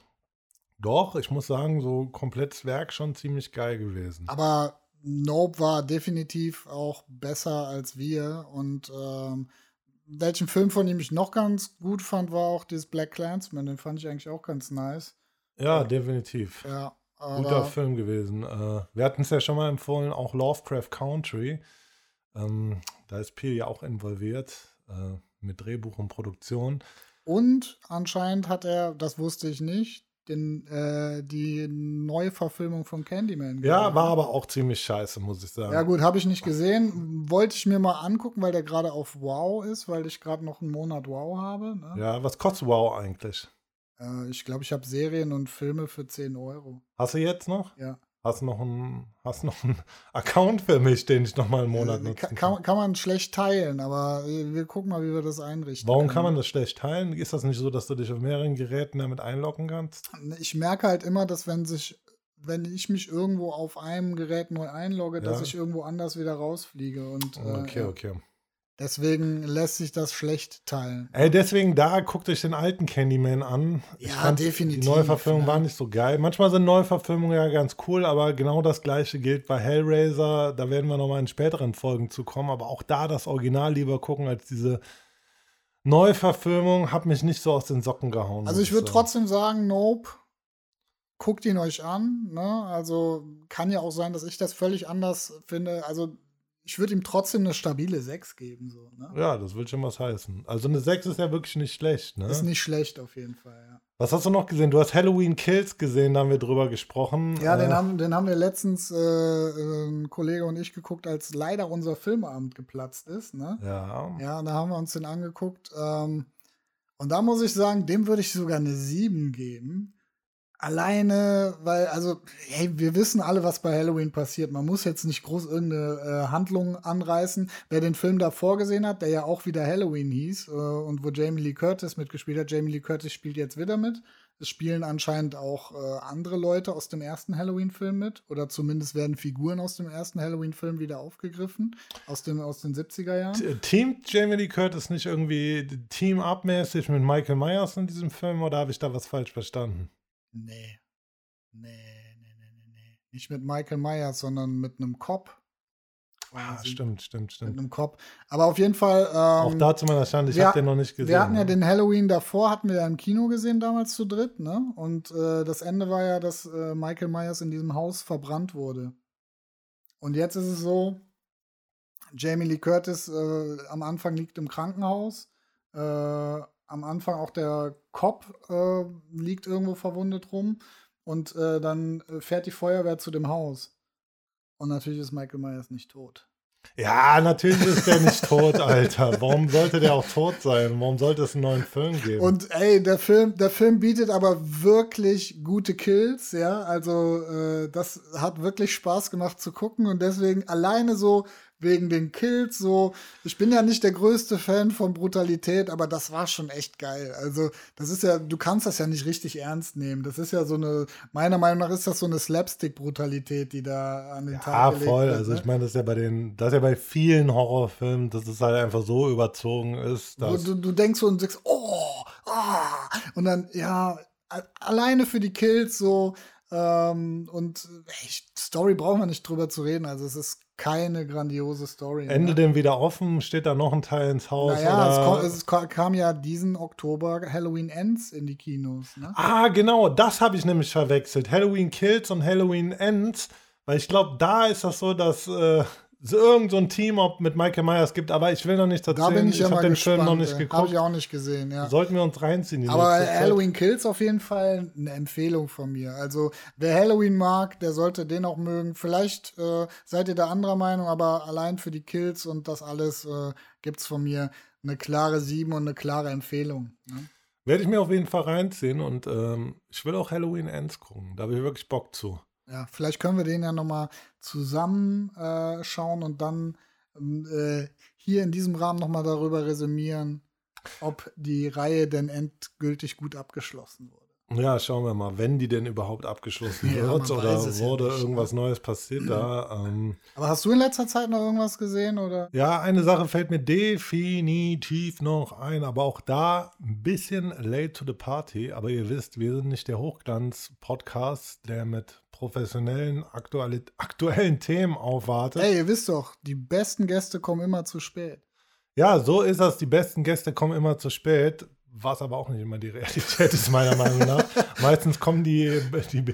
doch, ich muss sagen, so komplettes Werk schon ziemlich geil gewesen. Aber Nope war definitiv auch besser als wir. Und ähm, welchen Film von ihm ich noch ganz gut fand, war auch dieses Black Clansman. Den fand ich eigentlich auch ganz nice. Ja, definitiv. Ja, Guter Film gewesen. Äh, wir hatten es ja schon mal empfohlen, auch Lovecraft Country. Ähm, da ist Peel ja auch involviert äh, mit Drehbuch und Produktion. Und anscheinend hat er, das wusste ich nicht, den, äh, die Neuverfilmung von Candyman. Ja, war aber auch ziemlich scheiße, muss ich sagen. Ja, gut, habe ich nicht gesehen. Wollte ich mir mal angucken, weil der gerade auf Wow ist, weil ich gerade noch einen Monat Wow habe. Ne? Ja, was kostet Wow eigentlich? Äh, ich glaube, ich habe Serien und Filme für 10 Euro. Hast du jetzt noch? Ja. Hast noch einen, hast noch einen Account für mich, den ich noch mal einen Monat Äh, nutzen kann, kann? kann, man schlecht teilen, aber wir gucken mal, wie wir das einrichten. Warum können. kann man das schlecht teilen? Ist das nicht so, dass du dich auf mehreren Geräten damit einloggen kannst? Ich merke halt immer, dass wenn sich, wenn ich mich irgendwo auf einem Gerät neu einlogge, dass Ja. ich irgendwo anders wieder rausfliege. Und äh, Okay, ja. okay. Deswegen lässt sich das schlecht teilen. Ey, deswegen da, guckt euch den alten Candyman an. Ich Ja, definitiv, Die Neuverfilmung ne? war nicht so geil. Manchmal sind Neuverfilmungen ja ganz cool, aber genau das gleiche gilt bei Hellraiser. Da werden wir nochmal in späteren Folgen zu kommen. Aber auch da das Original lieber gucken als diese Neuverfilmung. Hat mich nicht so aus den Socken gehauen. Also ich würde sagen. trotzdem sagen, Nope. Guckt ihn euch an. Ne? Also kann ja auch sein, dass ich das völlig anders finde. Also ich würde ihm trotzdem eine stabile 6 geben. So, ne? Ja, das will schon was heißen. Also eine 6 ist ja wirklich nicht schlecht, ne? Ist nicht schlecht auf jeden Fall, ja. Was hast du noch gesehen? Du hast Halloween Kills gesehen, da haben wir drüber gesprochen. Ja, den, Äh, haben, den haben wir letztens, äh, ein Kollege und ich geguckt, als leider unser Filmeabend geplatzt ist. Ne? Ja. Ja, da haben wir uns den angeguckt. Ähm, und da muss ich sagen, dem würde ich sogar eine 7 geben. Alleine, weil, also, hey, wir wissen alle, was bei Halloween passiert. Man muss jetzt nicht groß irgendeine äh, Handlung anreißen. Wer den Film davor gesehen hat, der ja auch wieder Halloween hieß äh, und wo Jamie Lee Curtis mitgespielt hat, Jamie Lee Curtis spielt jetzt wieder mit. Es spielen anscheinend auch äh, andere Leute aus dem ersten Halloween-Film mit. Oder zumindest werden Figuren aus dem ersten Halloween-Film wieder aufgegriffen. Aus, dem, aus den 70er Jahren. T- Teamt Jamie Lee Curtis nicht irgendwie Team-up-mäßig mit Michael Myers in diesem Film oder habe ich da was falsch verstanden? Nee. Nee, nee, nee, nee, nee. Nicht mit Michael Myers, sondern mit einem Cop. Ah, Quasi. stimmt, stimmt, Mit stimmt. einem Cop. Aber auf jeden Fall. Ähm, Auch da zu meiner Schande, ich habe den noch nicht gesehen. Wir hatten ja den Halloween davor, hatten wir ja im Kino gesehen, damals zu dritt, ne? Und äh, das Ende war ja, dass äh, Michael Myers in diesem Haus verbrannt wurde. Und jetzt ist es so, Jamie Lee Curtis äh, am Anfang liegt im Krankenhaus. Am Anfang auch der Cop äh, liegt irgendwo verwundet rum. Und äh, dann äh, fährt die Feuerwehr zu dem Haus. Und natürlich ist Michael Myers nicht tot. Ja, natürlich ist der nicht tot, Alter. Warum sollte der auch tot sein? Warum sollte es einen neuen Film geben? Und ey, der Film, der Film bietet aber wirklich gute Kills, ja. Also äh, das hat wirklich Spaß gemacht zu gucken und deswegen alleine so wegen den Kills so. Ich bin ja nicht der größte Fan von Brutalität, aber das war schon echt geil. Also das ist ja, du kannst das ja nicht richtig ernst nehmen. Das ist ja so eine, meiner Meinung nach ist das so eine Slapstick-Brutalität, die da an den ja, Tag gelegt voll. wird. Also ne? ich meine, das ist ja bei den, das ist ja bei vielen Horrorfilmen, dass es halt einfach so überzogen ist, dass du, du denkst so und sagst, oh, oh, und dann, ja, alleine für die Kills so, ähm, und ey, Story brauchen wir nicht drüber zu reden. Also es ist keine grandiose Story. Ende ne? den wieder offen, steht da noch ein Teil ins Haus? Naja, es, es, kam ja diesen Oktober Halloween Ends in die Kinos. Ne? Ah, genau, das habe ich nämlich verwechselt. Halloween Kills und Halloween Ends. Weil ich glaube, da ist das so, dass äh, es irgend so ein Team ob mit Michael Myers gibt, aber ich will noch nicht erzählen. Da bin ich, ich habe den gespannt, Film noch nicht geguckt. Habe ich auch nicht gesehen, ja. Sollten wir uns reinziehen. Aber Halloween Kills auf jeden Fall eine Empfehlung von mir. Also wer Halloween mag, der sollte den auch mögen. Vielleicht äh, seid ihr da anderer Meinung, aber allein für die Kills und das alles äh, gibt es von mir eine klare 7 und eine klare Empfehlung. Ne? Werde ich mir auf jeden Fall reinziehen und ähm, ich will auch Halloween Ends gucken. Da habe ich wirklich Bock zu. Ja, vielleicht können wir den ja nochmal zusammen äh, und dann ähm, äh, hier in diesem Rahmen nochmal darüber resümieren, ob die Reihe denn endgültig gut abgeschlossen wurde. Ja, schauen wir mal, wenn die denn überhaupt abgeschlossen ja, wird oder wurde ja irgendwas Neues passiert da. Ähm. Aber hast du in letzter Zeit noch irgendwas gesehen oder? Ja, eine Sache fällt mir definitiv noch ein, aber auch da ein bisschen late to the party. Aber ihr wisst, wir sind nicht der Hochglanz-Podcast, der mit professionellen, aktuelle, aktuellen Themen aufwartet. Ey, ihr wisst doch, die besten Gäste kommen immer zu spät. Ja, so ist das. Die besten Gäste kommen immer zu spät, was aber auch nicht immer die Realität ist, meiner Meinung nach. Meistens kommen die, die,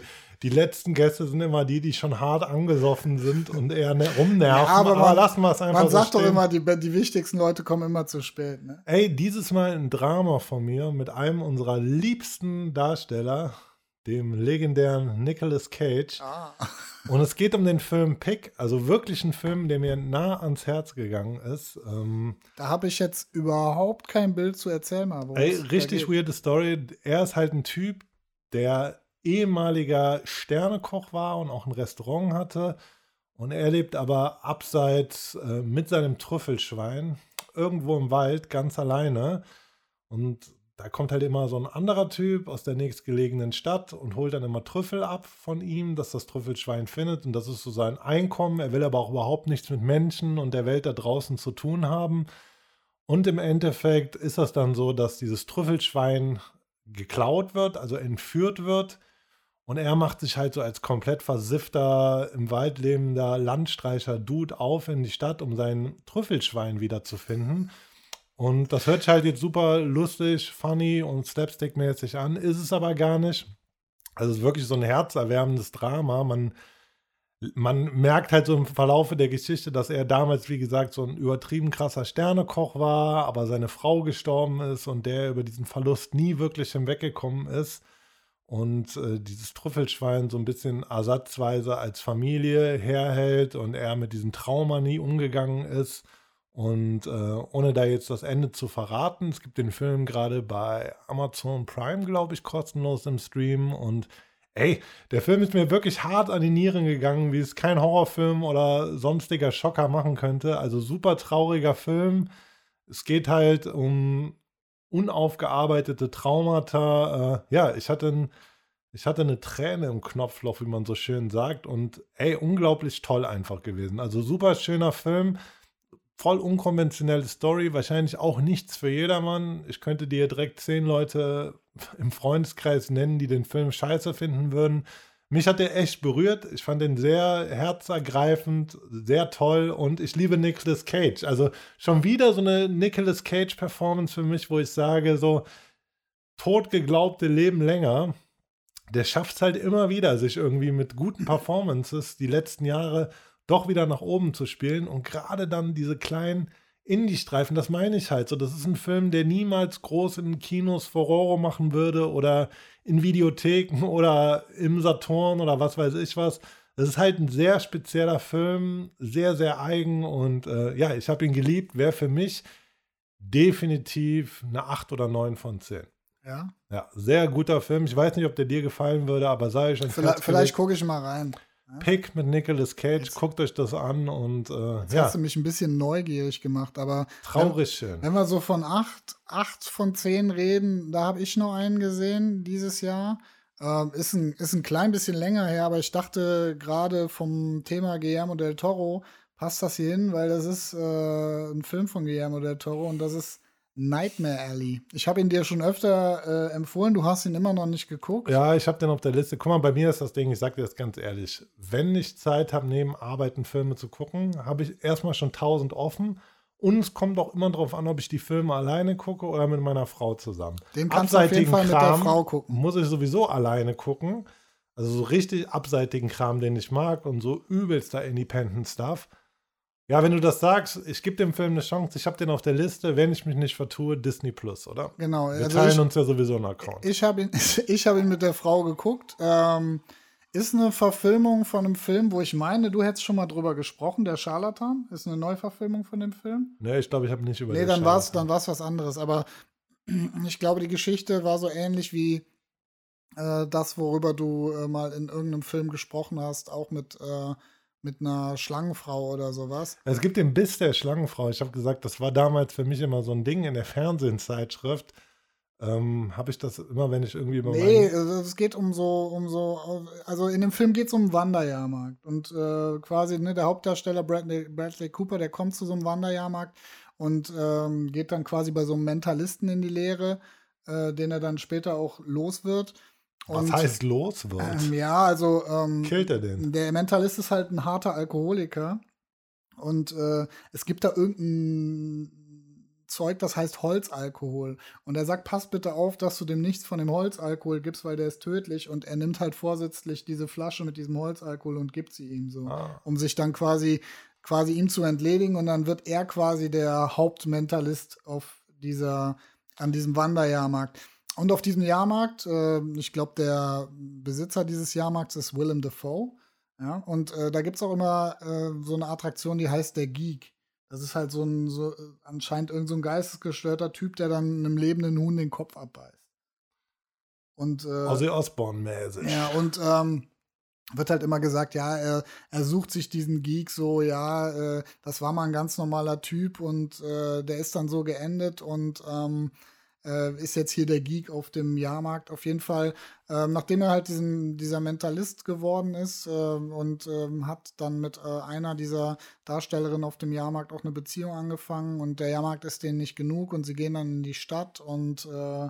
die letzten Gäste sind immer die, die schon hart angesoffen sind und eher ne, rumnerven. Ja, aber, aber man, lassen wir es einfach Man so sagt stehen. doch immer, die, die wichtigsten Leute kommen immer zu spät. Ne? Ey, dieses Mal ein Drama von mir mit einem unserer liebsten Darsteller dem legendären Nicolas Cage. Ah. Und es geht um den Film Pick, also wirklich ein Film, der mir nah ans Herz gegangen ist. Ähm, da habe ich jetzt überhaupt kein Bild zu erzählen. Aber ey, richtig weirde Story. Er ist halt ein Typ, der ehemaliger Sternekoch war und auch ein Restaurant hatte. Und er lebt aber abseits äh, mit seinem Trüffelschwein irgendwo im Wald ganz alleine. Und da kommt halt immer so ein anderer Typ aus der nächstgelegenen Stadt und holt dann immer Trüffel ab von ihm, dass das Trüffelschwein findet und das ist so sein Einkommen. Er will aber auch überhaupt nichts mit Menschen und der Welt da draußen zu tun haben. Und im Endeffekt ist das dann so, dass dieses Trüffelschwein geklaut wird, also entführt wird. Und er macht sich halt so als komplett versiffter, im Wald lebender Landstreicher Dude auf in die Stadt, um sein Trüffelschwein wiederzufinden. Und das hört sich halt jetzt super lustig, funny und slapstick-mäßig an, ist es aber gar nicht. Also es ist wirklich so ein herzerwärmendes Drama. Man, man merkt halt so im Verlaufe der Geschichte, dass er damals, wie gesagt, so ein übertrieben krasser Sternekoch war, aber seine Frau gestorben ist und der über diesen Verlust nie wirklich hinweggekommen ist. Und äh, dieses Trüffelschwein so ein bisschen ersatzweise als Familie herhält und er mit diesem Trauma nie umgegangen ist. Und äh, ohne da jetzt das Ende zu verraten, es gibt den Film gerade bei Amazon Prime, glaube ich, kostenlos im Stream. Und ey, der Film ist mir wirklich hart an die Nieren gegangen, wie es kein Horrorfilm oder sonstiger Schocker machen könnte. Also super trauriger Film. Es geht halt um unaufgearbeitete Traumata. Äh, ja, ich hatte ein ich hatte eine Träne im Knopfloch, wie man so schön sagt. Und ey, unglaublich toll einfach gewesen. Also super schöner Film voll unkonventionelle Story, wahrscheinlich auch nichts für jedermann. Ich könnte dir direkt zehn Leute im Freundeskreis nennen, die den Film scheiße finden würden. Mich hat der echt berührt. Ich fand den sehr herzergreifend, sehr toll und ich liebe Nicolas Cage. Also schon wieder so eine Nicolas Cage-Performance für mich, wo ich sage, so totgeglaubte Leben länger. Der schafft es halt immer wieder, sich irgendwie mit guten Performances die letzten Jahre doch wieder nach oben zu spielen. Und gerade dann diese kleinen Indie-Streifen, das meine ich halt so. Das ist ein Film, der niemals groß in Kinos Furore machen würde oder in Videotheken oder im Saturn oder was weiß ich was. Das ist halt ein sehr spezieller Film, sehr, sehr eigen und äh, ja, ich habe ihn geliebt. Wäre für mich definitiv eine 8 oder 9 von 10. Ja? Ja, sehr guter Film. Ich weiß nicht, ob der dir gefallen würde, aber sei ich Vielleicht, vielleicht gucke ich mal rein. Pick mit Nicolas Cage, Jetzt. guckt euch das an und äh, Jetzt ja. hast du mich ein bisschen neugierig gemacht, aber traurig wenn, schön. Wenn wir so von acht, acht von zehn reden, da habe ich noch einen gesehen dieses Jahr. Ähm, ist, ein, ist ein klein bisschen länger her, aber ich dachte gerade vom Thema Guillermo del Toro passt das hier hin, weil das ist äh, ein Film von Guillermo del Toro und das ist Nightmare Alley. Ich habe ihn dir schon öfter äh, empfohlen, du hast ihn immer noch nicht geguckt. Ja, ich habe den auf der Liste. Guck mal, bei mir ist das Ding, ich sage dir das ganz ehrlich, wenn ich Zeit habe, neben Arbeiten Filme zu gucken, habe ich erstmal schon tausend offen. Und es kommt auch immer darauf an, ob ich die Filme alleine gucke oder mit meiner Frau zusammen. Den kannst du auf jeden Fall mit der Frau gucken. Muss ich sowieso alleine gucken. Also so richtig abseitigen Kram, den ich mag und so übelster Independent Stuff. Ja, wenn du das sagst, ich gebe dem Film eine Chance. Ich habe den auf der Liste, wenn ich mich nicht vertue, Disney Plus, oder? Genau. Wir also teilen ich, uns ja sowieso einen Account. Ich habe ihn, ich hab ihn mit der Frau geguckt. Ähm, ist eine Verfilmung von einem Film, wo ich meine, du hättest schon mal drüber gesprochen, der Scharlatan. Ist eine Neuverfilmung von dem Film? Nee, ich glaube, ich habe nicht über Nee, dann war es dann war's was anderes. Aber ich glaube, die Geschichte war so ähnlich wie äh, das, worüber du äh, mal in irgendeinem Film gesprochen hast, auch mit äh, mit einer Schlangenfrau oder sowas. Es gibt den Biss der Schlangenfrau. Ich habe gesagt, das war damals für mich immer so ein Ding in der Fernsehzeitschrift. Ähm, habe ich das immer, wenn ich irgendwie über Nee, also es geht um so, um so, also in dem Film geht es um einen Wanderjahrmarkt. Und äh, quasi, ne, der Hauptdarsteller Bradley, Bradley Cooper, der kommt zu so einem Wanderjahrmarkt und ähm, geht dann quasi bei so einem Mentalisten in die Lehre, äh, den er dann später auch los wird. Was heißt los wird? Ähm, ja, also. Ähm, Killt er den? Der Mentalist ist halt ein harter Alkoholiker. Und äh, es gibt da irgendein Zeug, das heißt Holzalkohol. Und er sagt, pass bitte auf, dass du dem nichts von dem Holzalkohol gibst, weil der ist tödlich. Und er nimmt halt vorsätzlich diese Flasche mit diesem Holzalkohol und gibt sie ihm so, ah. um sich dann quasi, quasi ihm zu entledigen. Und dann wird er quasi der Hauptmentalist auf dieser, an diesem Wanderjahrmarkt. Und auf diesem Jahrmarkt, äh, ich glaube, der Besitzer dieses Jahrmarkts ist Willem Dafoe. Ja, und äh, da gibt es auch immer äh, so eine Attraktion, die heißt der Geek. Das ist halt so ein, so, äh, anscheinend irgendein so geistesgestörter Typ, der dann einem lebenden Huhn den Kopf abbeißt. Und, äh, Ozzy Osbourne-mäßig. Ja, und ähm, wird halt immer gesagt, ja, er, er sucht sich diesen Geek so, ja, äh, das war mal ein ganz normaler Typ und äh, der ist dann so geendet und ähm, äh, ist jetzt hier der Geek auf dem Jahrmarkt. Auf jeden Fall, äh, nachdem er halt diesen, dieser Mentalist geworden ist äh, und ähm, hat dann mit äh, einer dieser Darstellerinnen auf dem Jahrmarkt auch eine Beziehung angefangen und der Jahrmarkt ist denen nicht genug und sie gehen dann in die Stadt und äh,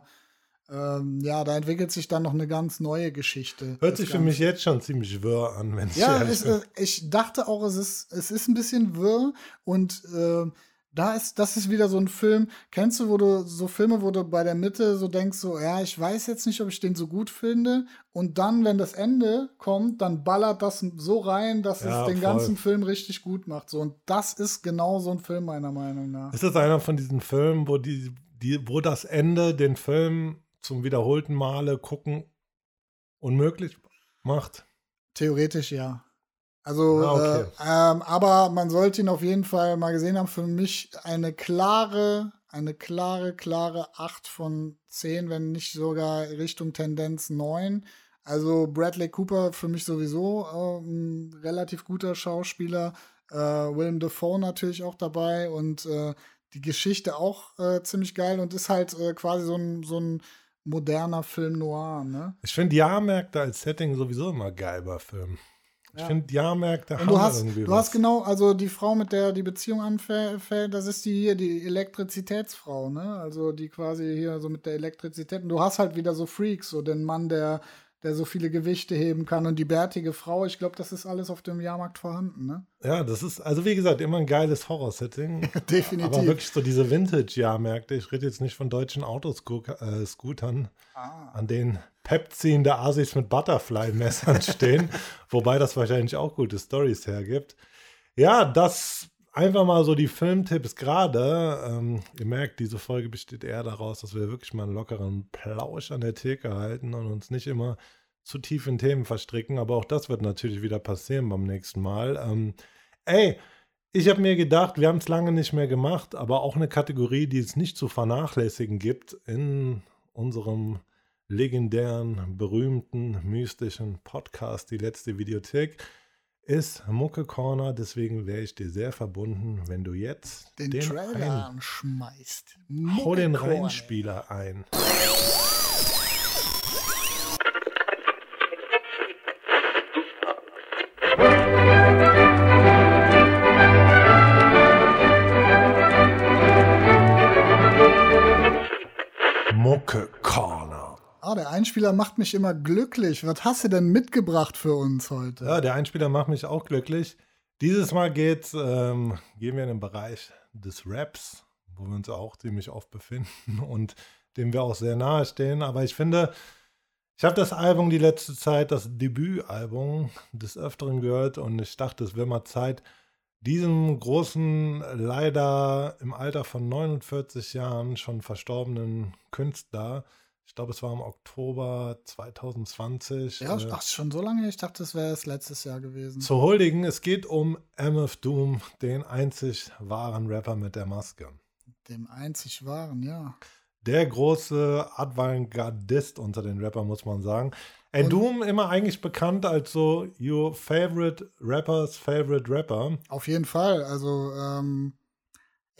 ähm, ja, da entwickelt sich dann noch eine ganz neue Geschichte. Hört sich für mich jetzt schon ziemlich wirr an, wenn es Ja, es, ich dachte auch, es ist, es ist ein bisschen wirr und äh, da ist, das ist wieder so ein Film. Kennst du, wo du so Filme, wo du bei der Mitte so denkst, so, ja, ich weiß jetzt nicht, ob ich den so gut finde. Und dann, wenn das Ende kommt, dann ballert das so rein, dass ja, es den voll. ganzen Film richtig gut macht. So, und das ist genau so ein Film, meiner Meinung nach. Ist das einer von diesen Filmen, wo die, die, wo das Ende den Film zum wiederholten Male gucken unmöglich macht? Theoretisch ja. Also, ah, okay. äh, ähm, aber man sollte ihn auf jeden Fall mal gesehen haben. Für mich eine klare, eine klare, klare 8 von 10, wenn nicht sogar Richtung Tendenz 9. Also Bradley Cooper für mich sowieso äh, ein relativ guter Schauspieler. Äh, Willem Dafoe natürlich auch dabei und äh, die Geschichte auch äh, ziemlich geil und ist halt äh, quasi so ein, so ein moderner Film noir. Ne? Ich finde Jahrmärkte als Setting sowieso immer geil bei Filmen. Ich ja. finde Jahrmärkte haben du hast, irgendwie Du was. hast genau, also die Frau, mit der die Beziehung anfällt, das ist die hier, die Elektrizitätsfrau, ne? Also die quasi hier so mit der Elektrizität. Und du hast halt wieder so Freaks, so den Mann, der, der so viele Gewichte heben kann und die bärtige Frau. Ich glaube, das ist alles auf dem Jahrmarkt vorhanden, ne? Ja, das ist, also wie gesagt, immer ein geiles Horror-Setting. Definitiv. Aber wirklich so diese Vintage-Jahrmärkte. Ich rede jetzt nicht von deutschen Autoscootern, ah. an denen Pepziehende Asis mit Butterfly-Messern stehen. Wobei das wahrscheinlich auch gute Stories hergibt. Ja, das einfach mal so die Filmtipps gerade. Ähm, ihr merkt, diese Folge besteht eher daraus, dass wir wirklich mal einen lockeren Plausch an der Theke halten und uns nicht immer zu tief in Themen verstricken. Aber auch das wird natürlich wieder passieren beim nächsten Mal. Ähm, ey, ich habe mir gedacht, wir haben es lange nicht mehr gemacht, aber auch eine Kategorie, die es nicht zu vernachlässigen gibt in unserem legendären, berühmten, mystischen Podcast, die letzte Videothek, ist Mucke Corner. Deswegen wäre ich dir sehr verbunden, wenn du jetzt den, den Trailer anschmeißt. Hau den Reinspieler ein. Ah, der Einspieler macht mich immer glücklich. Was hast du denn mitgebracht für uns heute? Ja, der Einspieler macht mich auch glücklich. Dieses Mal geht's, ähm, gehen wir in den Bereich des Raps, wo wir uns auch ziemlich oft befinden und dem wir auch sehr nahe stehen. Aber ich finde, ich habe das Album die letzte Zeit, das Debütalbum, des Öfteren gehört und ich dachte, es wäre mal Zeit, diesem großen, leider im Alter von 49 Jahren schon verstorbenen Künstler, ich glaube, es war im Oktober 2020. Ja, äh, ach, schon so lange? Ich dachte, es wäre es letztes Jahr gewesen. Zu huldigen, es geht um MF Doom, den einzig wahren Rapper mit der Maske. Dem einzig wahren, ja. Der große Avantgardist unter den Rappern, muss man sagen. Ey, Doom immer eigentlich bekannt als so your favorite rappers favorite rapper. Auf jeden Fall. Also, ähm,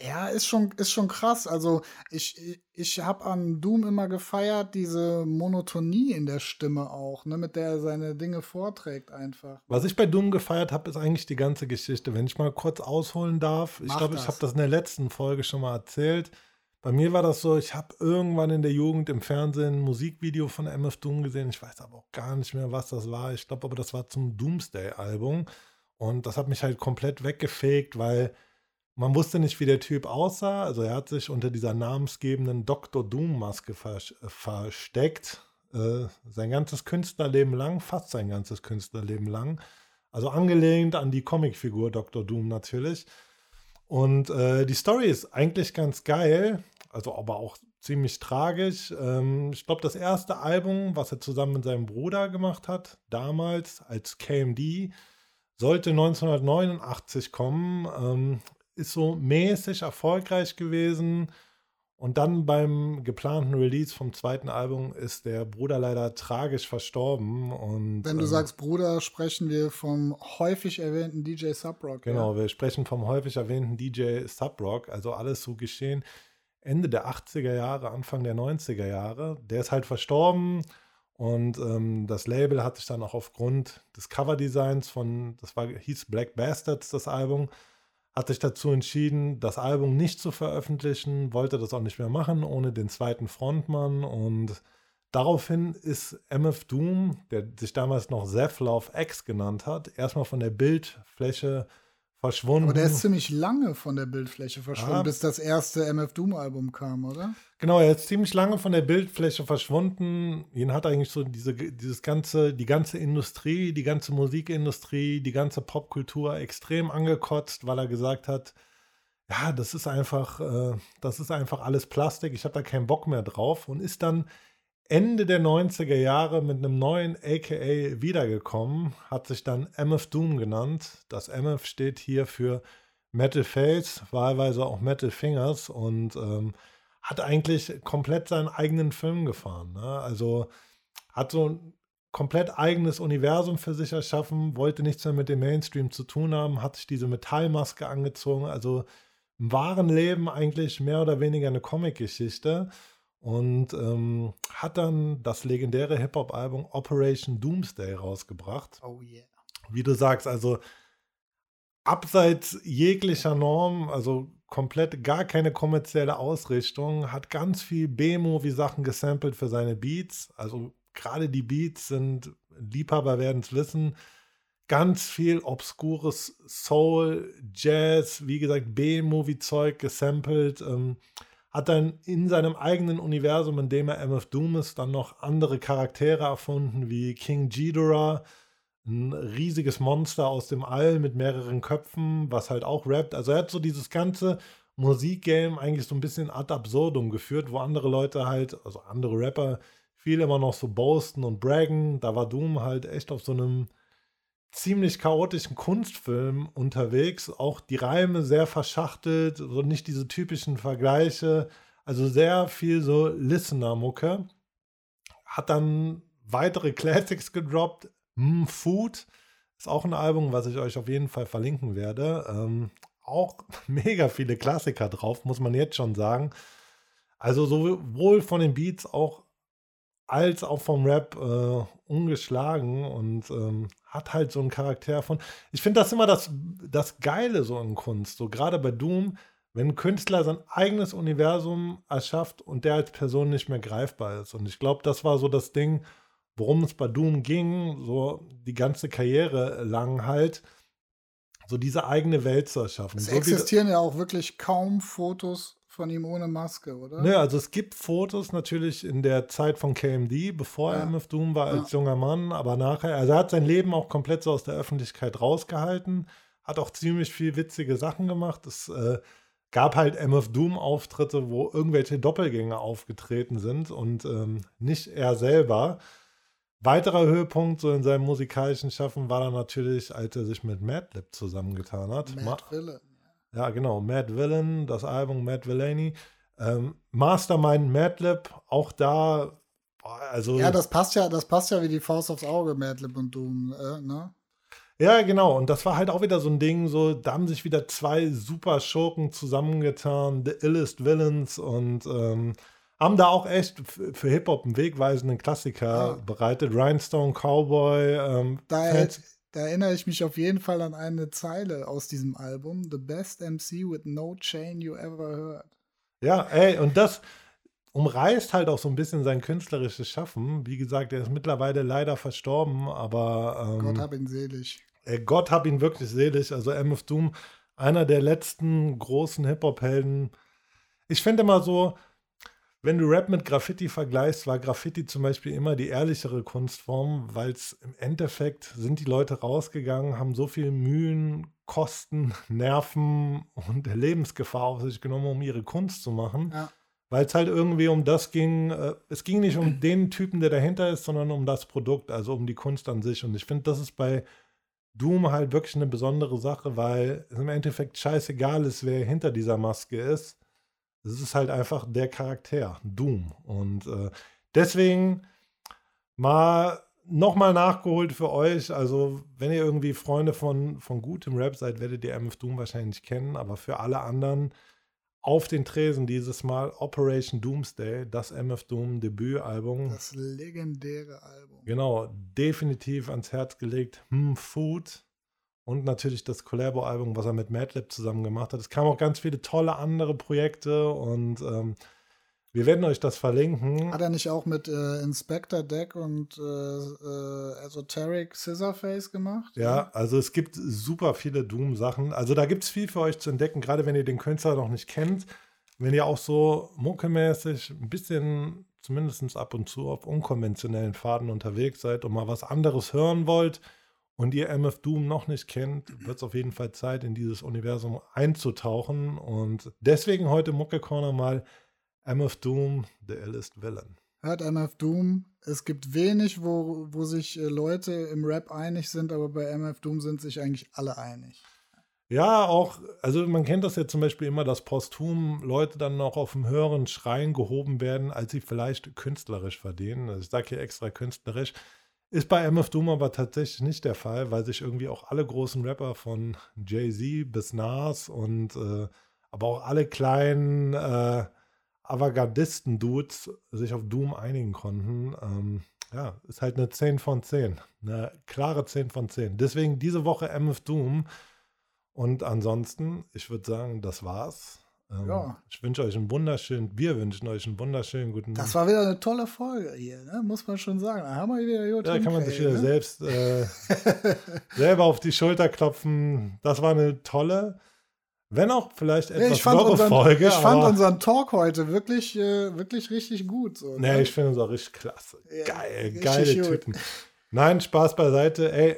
ja, ist schon, ist schon krass. Also, ich, ich habe an Doom immer gefeiert, diese Monotonie in der Stimme auch, ne, mit der er seine Dinge vorträgt einfach. Was ich bei Doom gefeiert habe, ist eigentlich die ganze Geschichte. Wenn ich mal kurz ausholen darf, Mach ich glaube, ich habe das in der letzten Folge schon mal erzählt. Bei mir war das so, ich habe irgendwann in der Jugend im Fernsehen ein Musikvideo von MF Doom gesehen. Ich weiß aber auch gar nicht mehr, was das war. Ich glaube aber, das war zum Doomsday-Album. Und das hat mich halt komplett weggefegt, weil man wusste nicht, wie der Typ aussah. Also er hat sich unter dieser namensgebenden Dr. Doom-Maske versteckt. Äh, sein ganzes Künstlerleben lang, fast sein ganzes Künstlerleben lang. Also angelehnt an die Comicfigur Dr. Doom natürlich. Und äh, die Story ist eigentlich ganz geil also aber auch ziemlich tragisch. Ähm, ich glaube, das erste Album, was er zusammen mit seinem Bruder gemacht hat, damals als KMD, sollte 1989 kommen. Ähm, ist so mäßig erfolgreich gewesen. Und dann beim geplanten Release vom zweiten Album ist der Bruder leider tragisch verstorben. Und, Wenn du äh, sagst Bruder, sprechen wir vom häufig erwähnten DJ Subrock. Genau, ja? wir sprechen vom häufig erwähnten DJ Subrock. Also alles so geschehen Ende der 80er Jahre, Anfang der 90er Jahre. Der ist halt verstorben und ähm, das Label hat sich dann auch aufgrund des Coverdesigns von, das war, hieß Black Bastards, das Album, hat sich dazu entschieden, das Album nicht zu veröffentlichen, wollte das auch nicht mehr machen ohne den zweiten Frontmann. Und daraufhin ist MF Doom, der sich damals noch Love X genannt hat, erstmal von der Bildfläche verschwunden. Aber der ist ziemlich lange von der Bildfläche verschwunden, ja. bis das erste MF Doom Album kam, oder? Genau, er ist ziemlich lange von der Bildfläche verschwunden. Ihn hat eigentlich so diese, dieses ganze, die ganze Industrie, die ganze Musikindustrie, die ganze Popkultur extrem angekotzt, weil er gesagt hat, ja, das ist einfach, äh, das ist einfach alles Plastik, ich habe da keinen Bock mehr drauf und ist dann Ende der 90er Jahre mit einem neuen AKA wiedergekommen, hat sich dann MF Doom genannt. Das MF steht hier für Metal Face, wahlweise auch Metal Fingers und ähm, hat eigentlich komplett seinen eigenen Film gefahren. Ne? Also hat so ein komplett eigenes Universum für sich erschaffen, wollte nichts mehr mit dem Mainstream zu tun haben, hat sich diese Metallmaske angezogen. Also im wahren Leben eigentlich mehr oder weniger eine Comic-Geschichte und ähm, hat dann das legendäre Hip-Hop-Album Operation Doomsday rausgebracht. Oh yeah. Wie du sagst, also abseits jeglicher Norm, also komplett gar keine kommerzielle Ausrichtung, hat ganz viel B-Movie-Sachen gesampelt für seine Beats. Also gerade die Beats sind, Liebhaber werden es wissen, ganz viel obskures Soul, Jazz, wie gesagt, B-Movie-Zeug gesampelt. Ähm, hat dann in seinem eigenen Universum, in dem er MF Doom ist, dann noch andere Charaktere erfunden, wie King Ghidorah, ein riesiges Monster aus dem All mit mehreren Köpfen, was halt auch rappt. Also er hat so dieses ganze Musikgame eigentlich so ein bisschen ad absurdum geführt, wo andere Leute halt, also andere Rapper, viel immer noch so boasten und braggen. Da war Doom halt echt auf so einem ziemlich chaotischen Kunstfilm unterwegs. Auch die Reime sehr verschachtelt, so nicht diese typischen Vergleiche. Also sehr viel so Listener-Mucke. Hat dann weitere Classics gedroppt. Mm, Food ist auch ein Album, was ich euch auf jeden Fall verlinken werde. Ähm, auch mega viele Klassiker drauf, muss man jetzt schon sagen. Also sowohl von den Beats auch als auch vom Rap äh, ungeschlagen und ähm, hat halt so einen Charakter von. Ich finde das immer das, das Geile so in Kunst. So gerade bei Doom wenn ein Künstler sein eigenes Universum erschafft und der als Person nicht mehr greifbar ist. Und ich glaube, das war so das Ding, worum es bei Doom ging, so die ganze Karriere lang halt, so diese eigene Welt zu erschaffen. Es so existieren ja auch wirklich kaum Fotos von ihm ohne Maske, oder? Ne, also es gibt Fotos natürlich in der Zeit von KMD, bevor ja. er MF Doom war als ja. junger Mann, aber nachher, also er hat sein Leben auch komplett so aus der Öffentlichkeit rausgehalten, hat auch ziemlich viel witzige Sachen gemacht. Es äh, gab halt MF Doom-Auftritte, wo irgendwelche Doppelgänger aufgetreten sind und ähm, nicht er selber. Weiterer Höhepunkt so in seinem musikalischen Schaffen war dann natürlich, als er sich mit Madlib zusammengetan hat. Mad Ma Villain. Ja, genau. Mad Villain, das Album Mad Villainy. Ähm, Mastermind Madlib, auch da, also. Ja, das passt ja, das passt ja wie die Faust aufs Auge, Madlib und Doom, äh, ne? Ja, genau. Und das war halt auch wieder so ein Ding, so, da haben sich wieder zwei super Schurken zusammengetan, The Illest Villains und ähm, haben da auch echt für Hip-Hop einen wegweisenden Klassiker ja. bereitet. Rhinestone Cowboy. Ähm, da, da, erinnere ich mich auf jeden Fall an eine Zeile aus diesem Album: The best MC with no chain you ever heard. Ja, ey, und das umreißt halt auch so ein bisschen sein künstlerisches Schaffen. Wie gesagt, er ist mittlerweile leider verstorben, aber. Ähm, Gott hab ihn selig. Ey, Gott hab ihn wirklich selig. Also MF Doom, einer der letzten großen Hip-Hop-Helden. Ich finde immer so, wenn du Rap mit Graffiti vergleichst, war Graffiti zum Beispiel immer die ehrlichere Kunstform, weil es im Endeffekt sind die Leute rausgegangen, haben so viel Mühen, Kosten, Nerven und Lebensgefahr auf sich genommen, um ihre Kunst zu machen. Ja. Weil es halt irgendwie um das ging, äh, es ging nicht um den Typen, der dahinter ist, sondern um das Produkt, also um die Kunst an sich. Und ich finde, das ist bei Doom halt wirklich eine besondere Sache, weil es im Endeffekt scheißegal ist, wer hinter dieser Maske ist. Es ist halt einfach der Charakter, Doom. Und äh, deswegen mal nochmal nachgeholt für euch. Also, wenn ihr irgendwie Freunde von, von gutem Rap seid, werdet ihr MF Doom wahrscheinlich kennen. Aber für alle anderen auf den Tresen dieses Mal Operation Doomsday, das MF Doom Debütalbum. Das legendäre Album. Genau, definitiv ans Herz gelegt. Hm, Food. Und natürlich das Collabo-Album, was er mit Madlib zusammen gemacht hat. Es kamen auch ganz viele tolle andere Projekte und ähm, wir werden euch das verlinken. Hat er nicht auch mit äh, Inspector Deck und äh, äh, Esoteric Scissorface gemacht? Ja, also es gibt super viele Doom-Sachen. Also da gibt es viel für euch zu entdecken, gerade wenn ihr den Künstler noch nicht kennt. Wenn ihr auch so muckemäßig ein bisschen, zumindest ab und zu, auf unkonventionellen Faden unterwegs seid und mal was anderes hören wollt und ihr MF Doom noch nicht kennt, wird es auf jeden Fall Zeit, in dieses Universum einzutauchen. Und deswegen heute Mucke Corner mal MF Doom, The Illest Villain. Hört MF Doom. Es gibt wenig, wo, wo sich äh, Leute im Rap einig sind, aber bei MF Doom sind sich eigentlich alle einig. Ja, auch, also man kennt das ja zum Beispiel immer, dass posthum Leute dann noch auf dem höheren Schrein gehoben werden, als sie vielleicht künstlerisch verdienen. Also ich sage hier extra künstlerisch. Ist bei MF Doom aber tatsächlich nicht der Fall, weil sich irgendwie auch alle großen Rapper von Jay-Z bis Nas und äh, aber auch alle kleinen äh, Avantgardisten-Dudes sich auf Doom einigen konnten. Ähm, ja, ist halt eine 10 von 10. Eine klare 10 von 10. Deswegen diese Woche MF Doom. Und ansonsten, ich würde sagen, das war's. Ähm, ja. Ich wünsche euch einen wunderschönen, wir wünschen euch einen wunderschönen guten Das war wieder eine tolle Folge hier, ne? muss man schon sagen. Da haben wir wieder gut Ja, kann man sich wieder ne? selbst äh, selber auf die Schulter klopfen. Das war eine tolle, wenn auch vielleicht etwas ich fand unseren, Folge. Ich fand unseren Talk heute wirklich, äh, wirklich richtig gut. So, ne? Nee, ich finde es auch richtig klasse. Ja, Geil, geile gut. Typen. Nein, Spaß beiseite. Ey,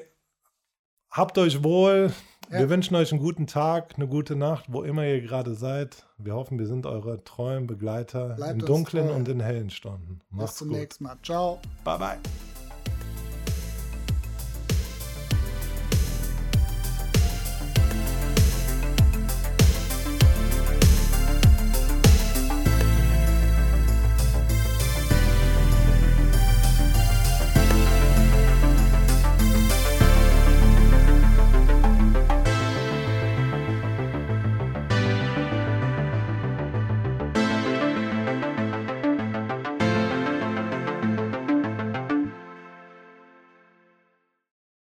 habt euch wohl. Ja. Wir wünschen euch einen guten Tag, eine gute Nacht, wo immer ihr gerade seid. Wir hoffen, wir sind eure treuen Begleiter Bleibt in dunklen und in hellen Stunden. Macht's Bis zum gut. nächsten Mal. Ciao. Bye, bye.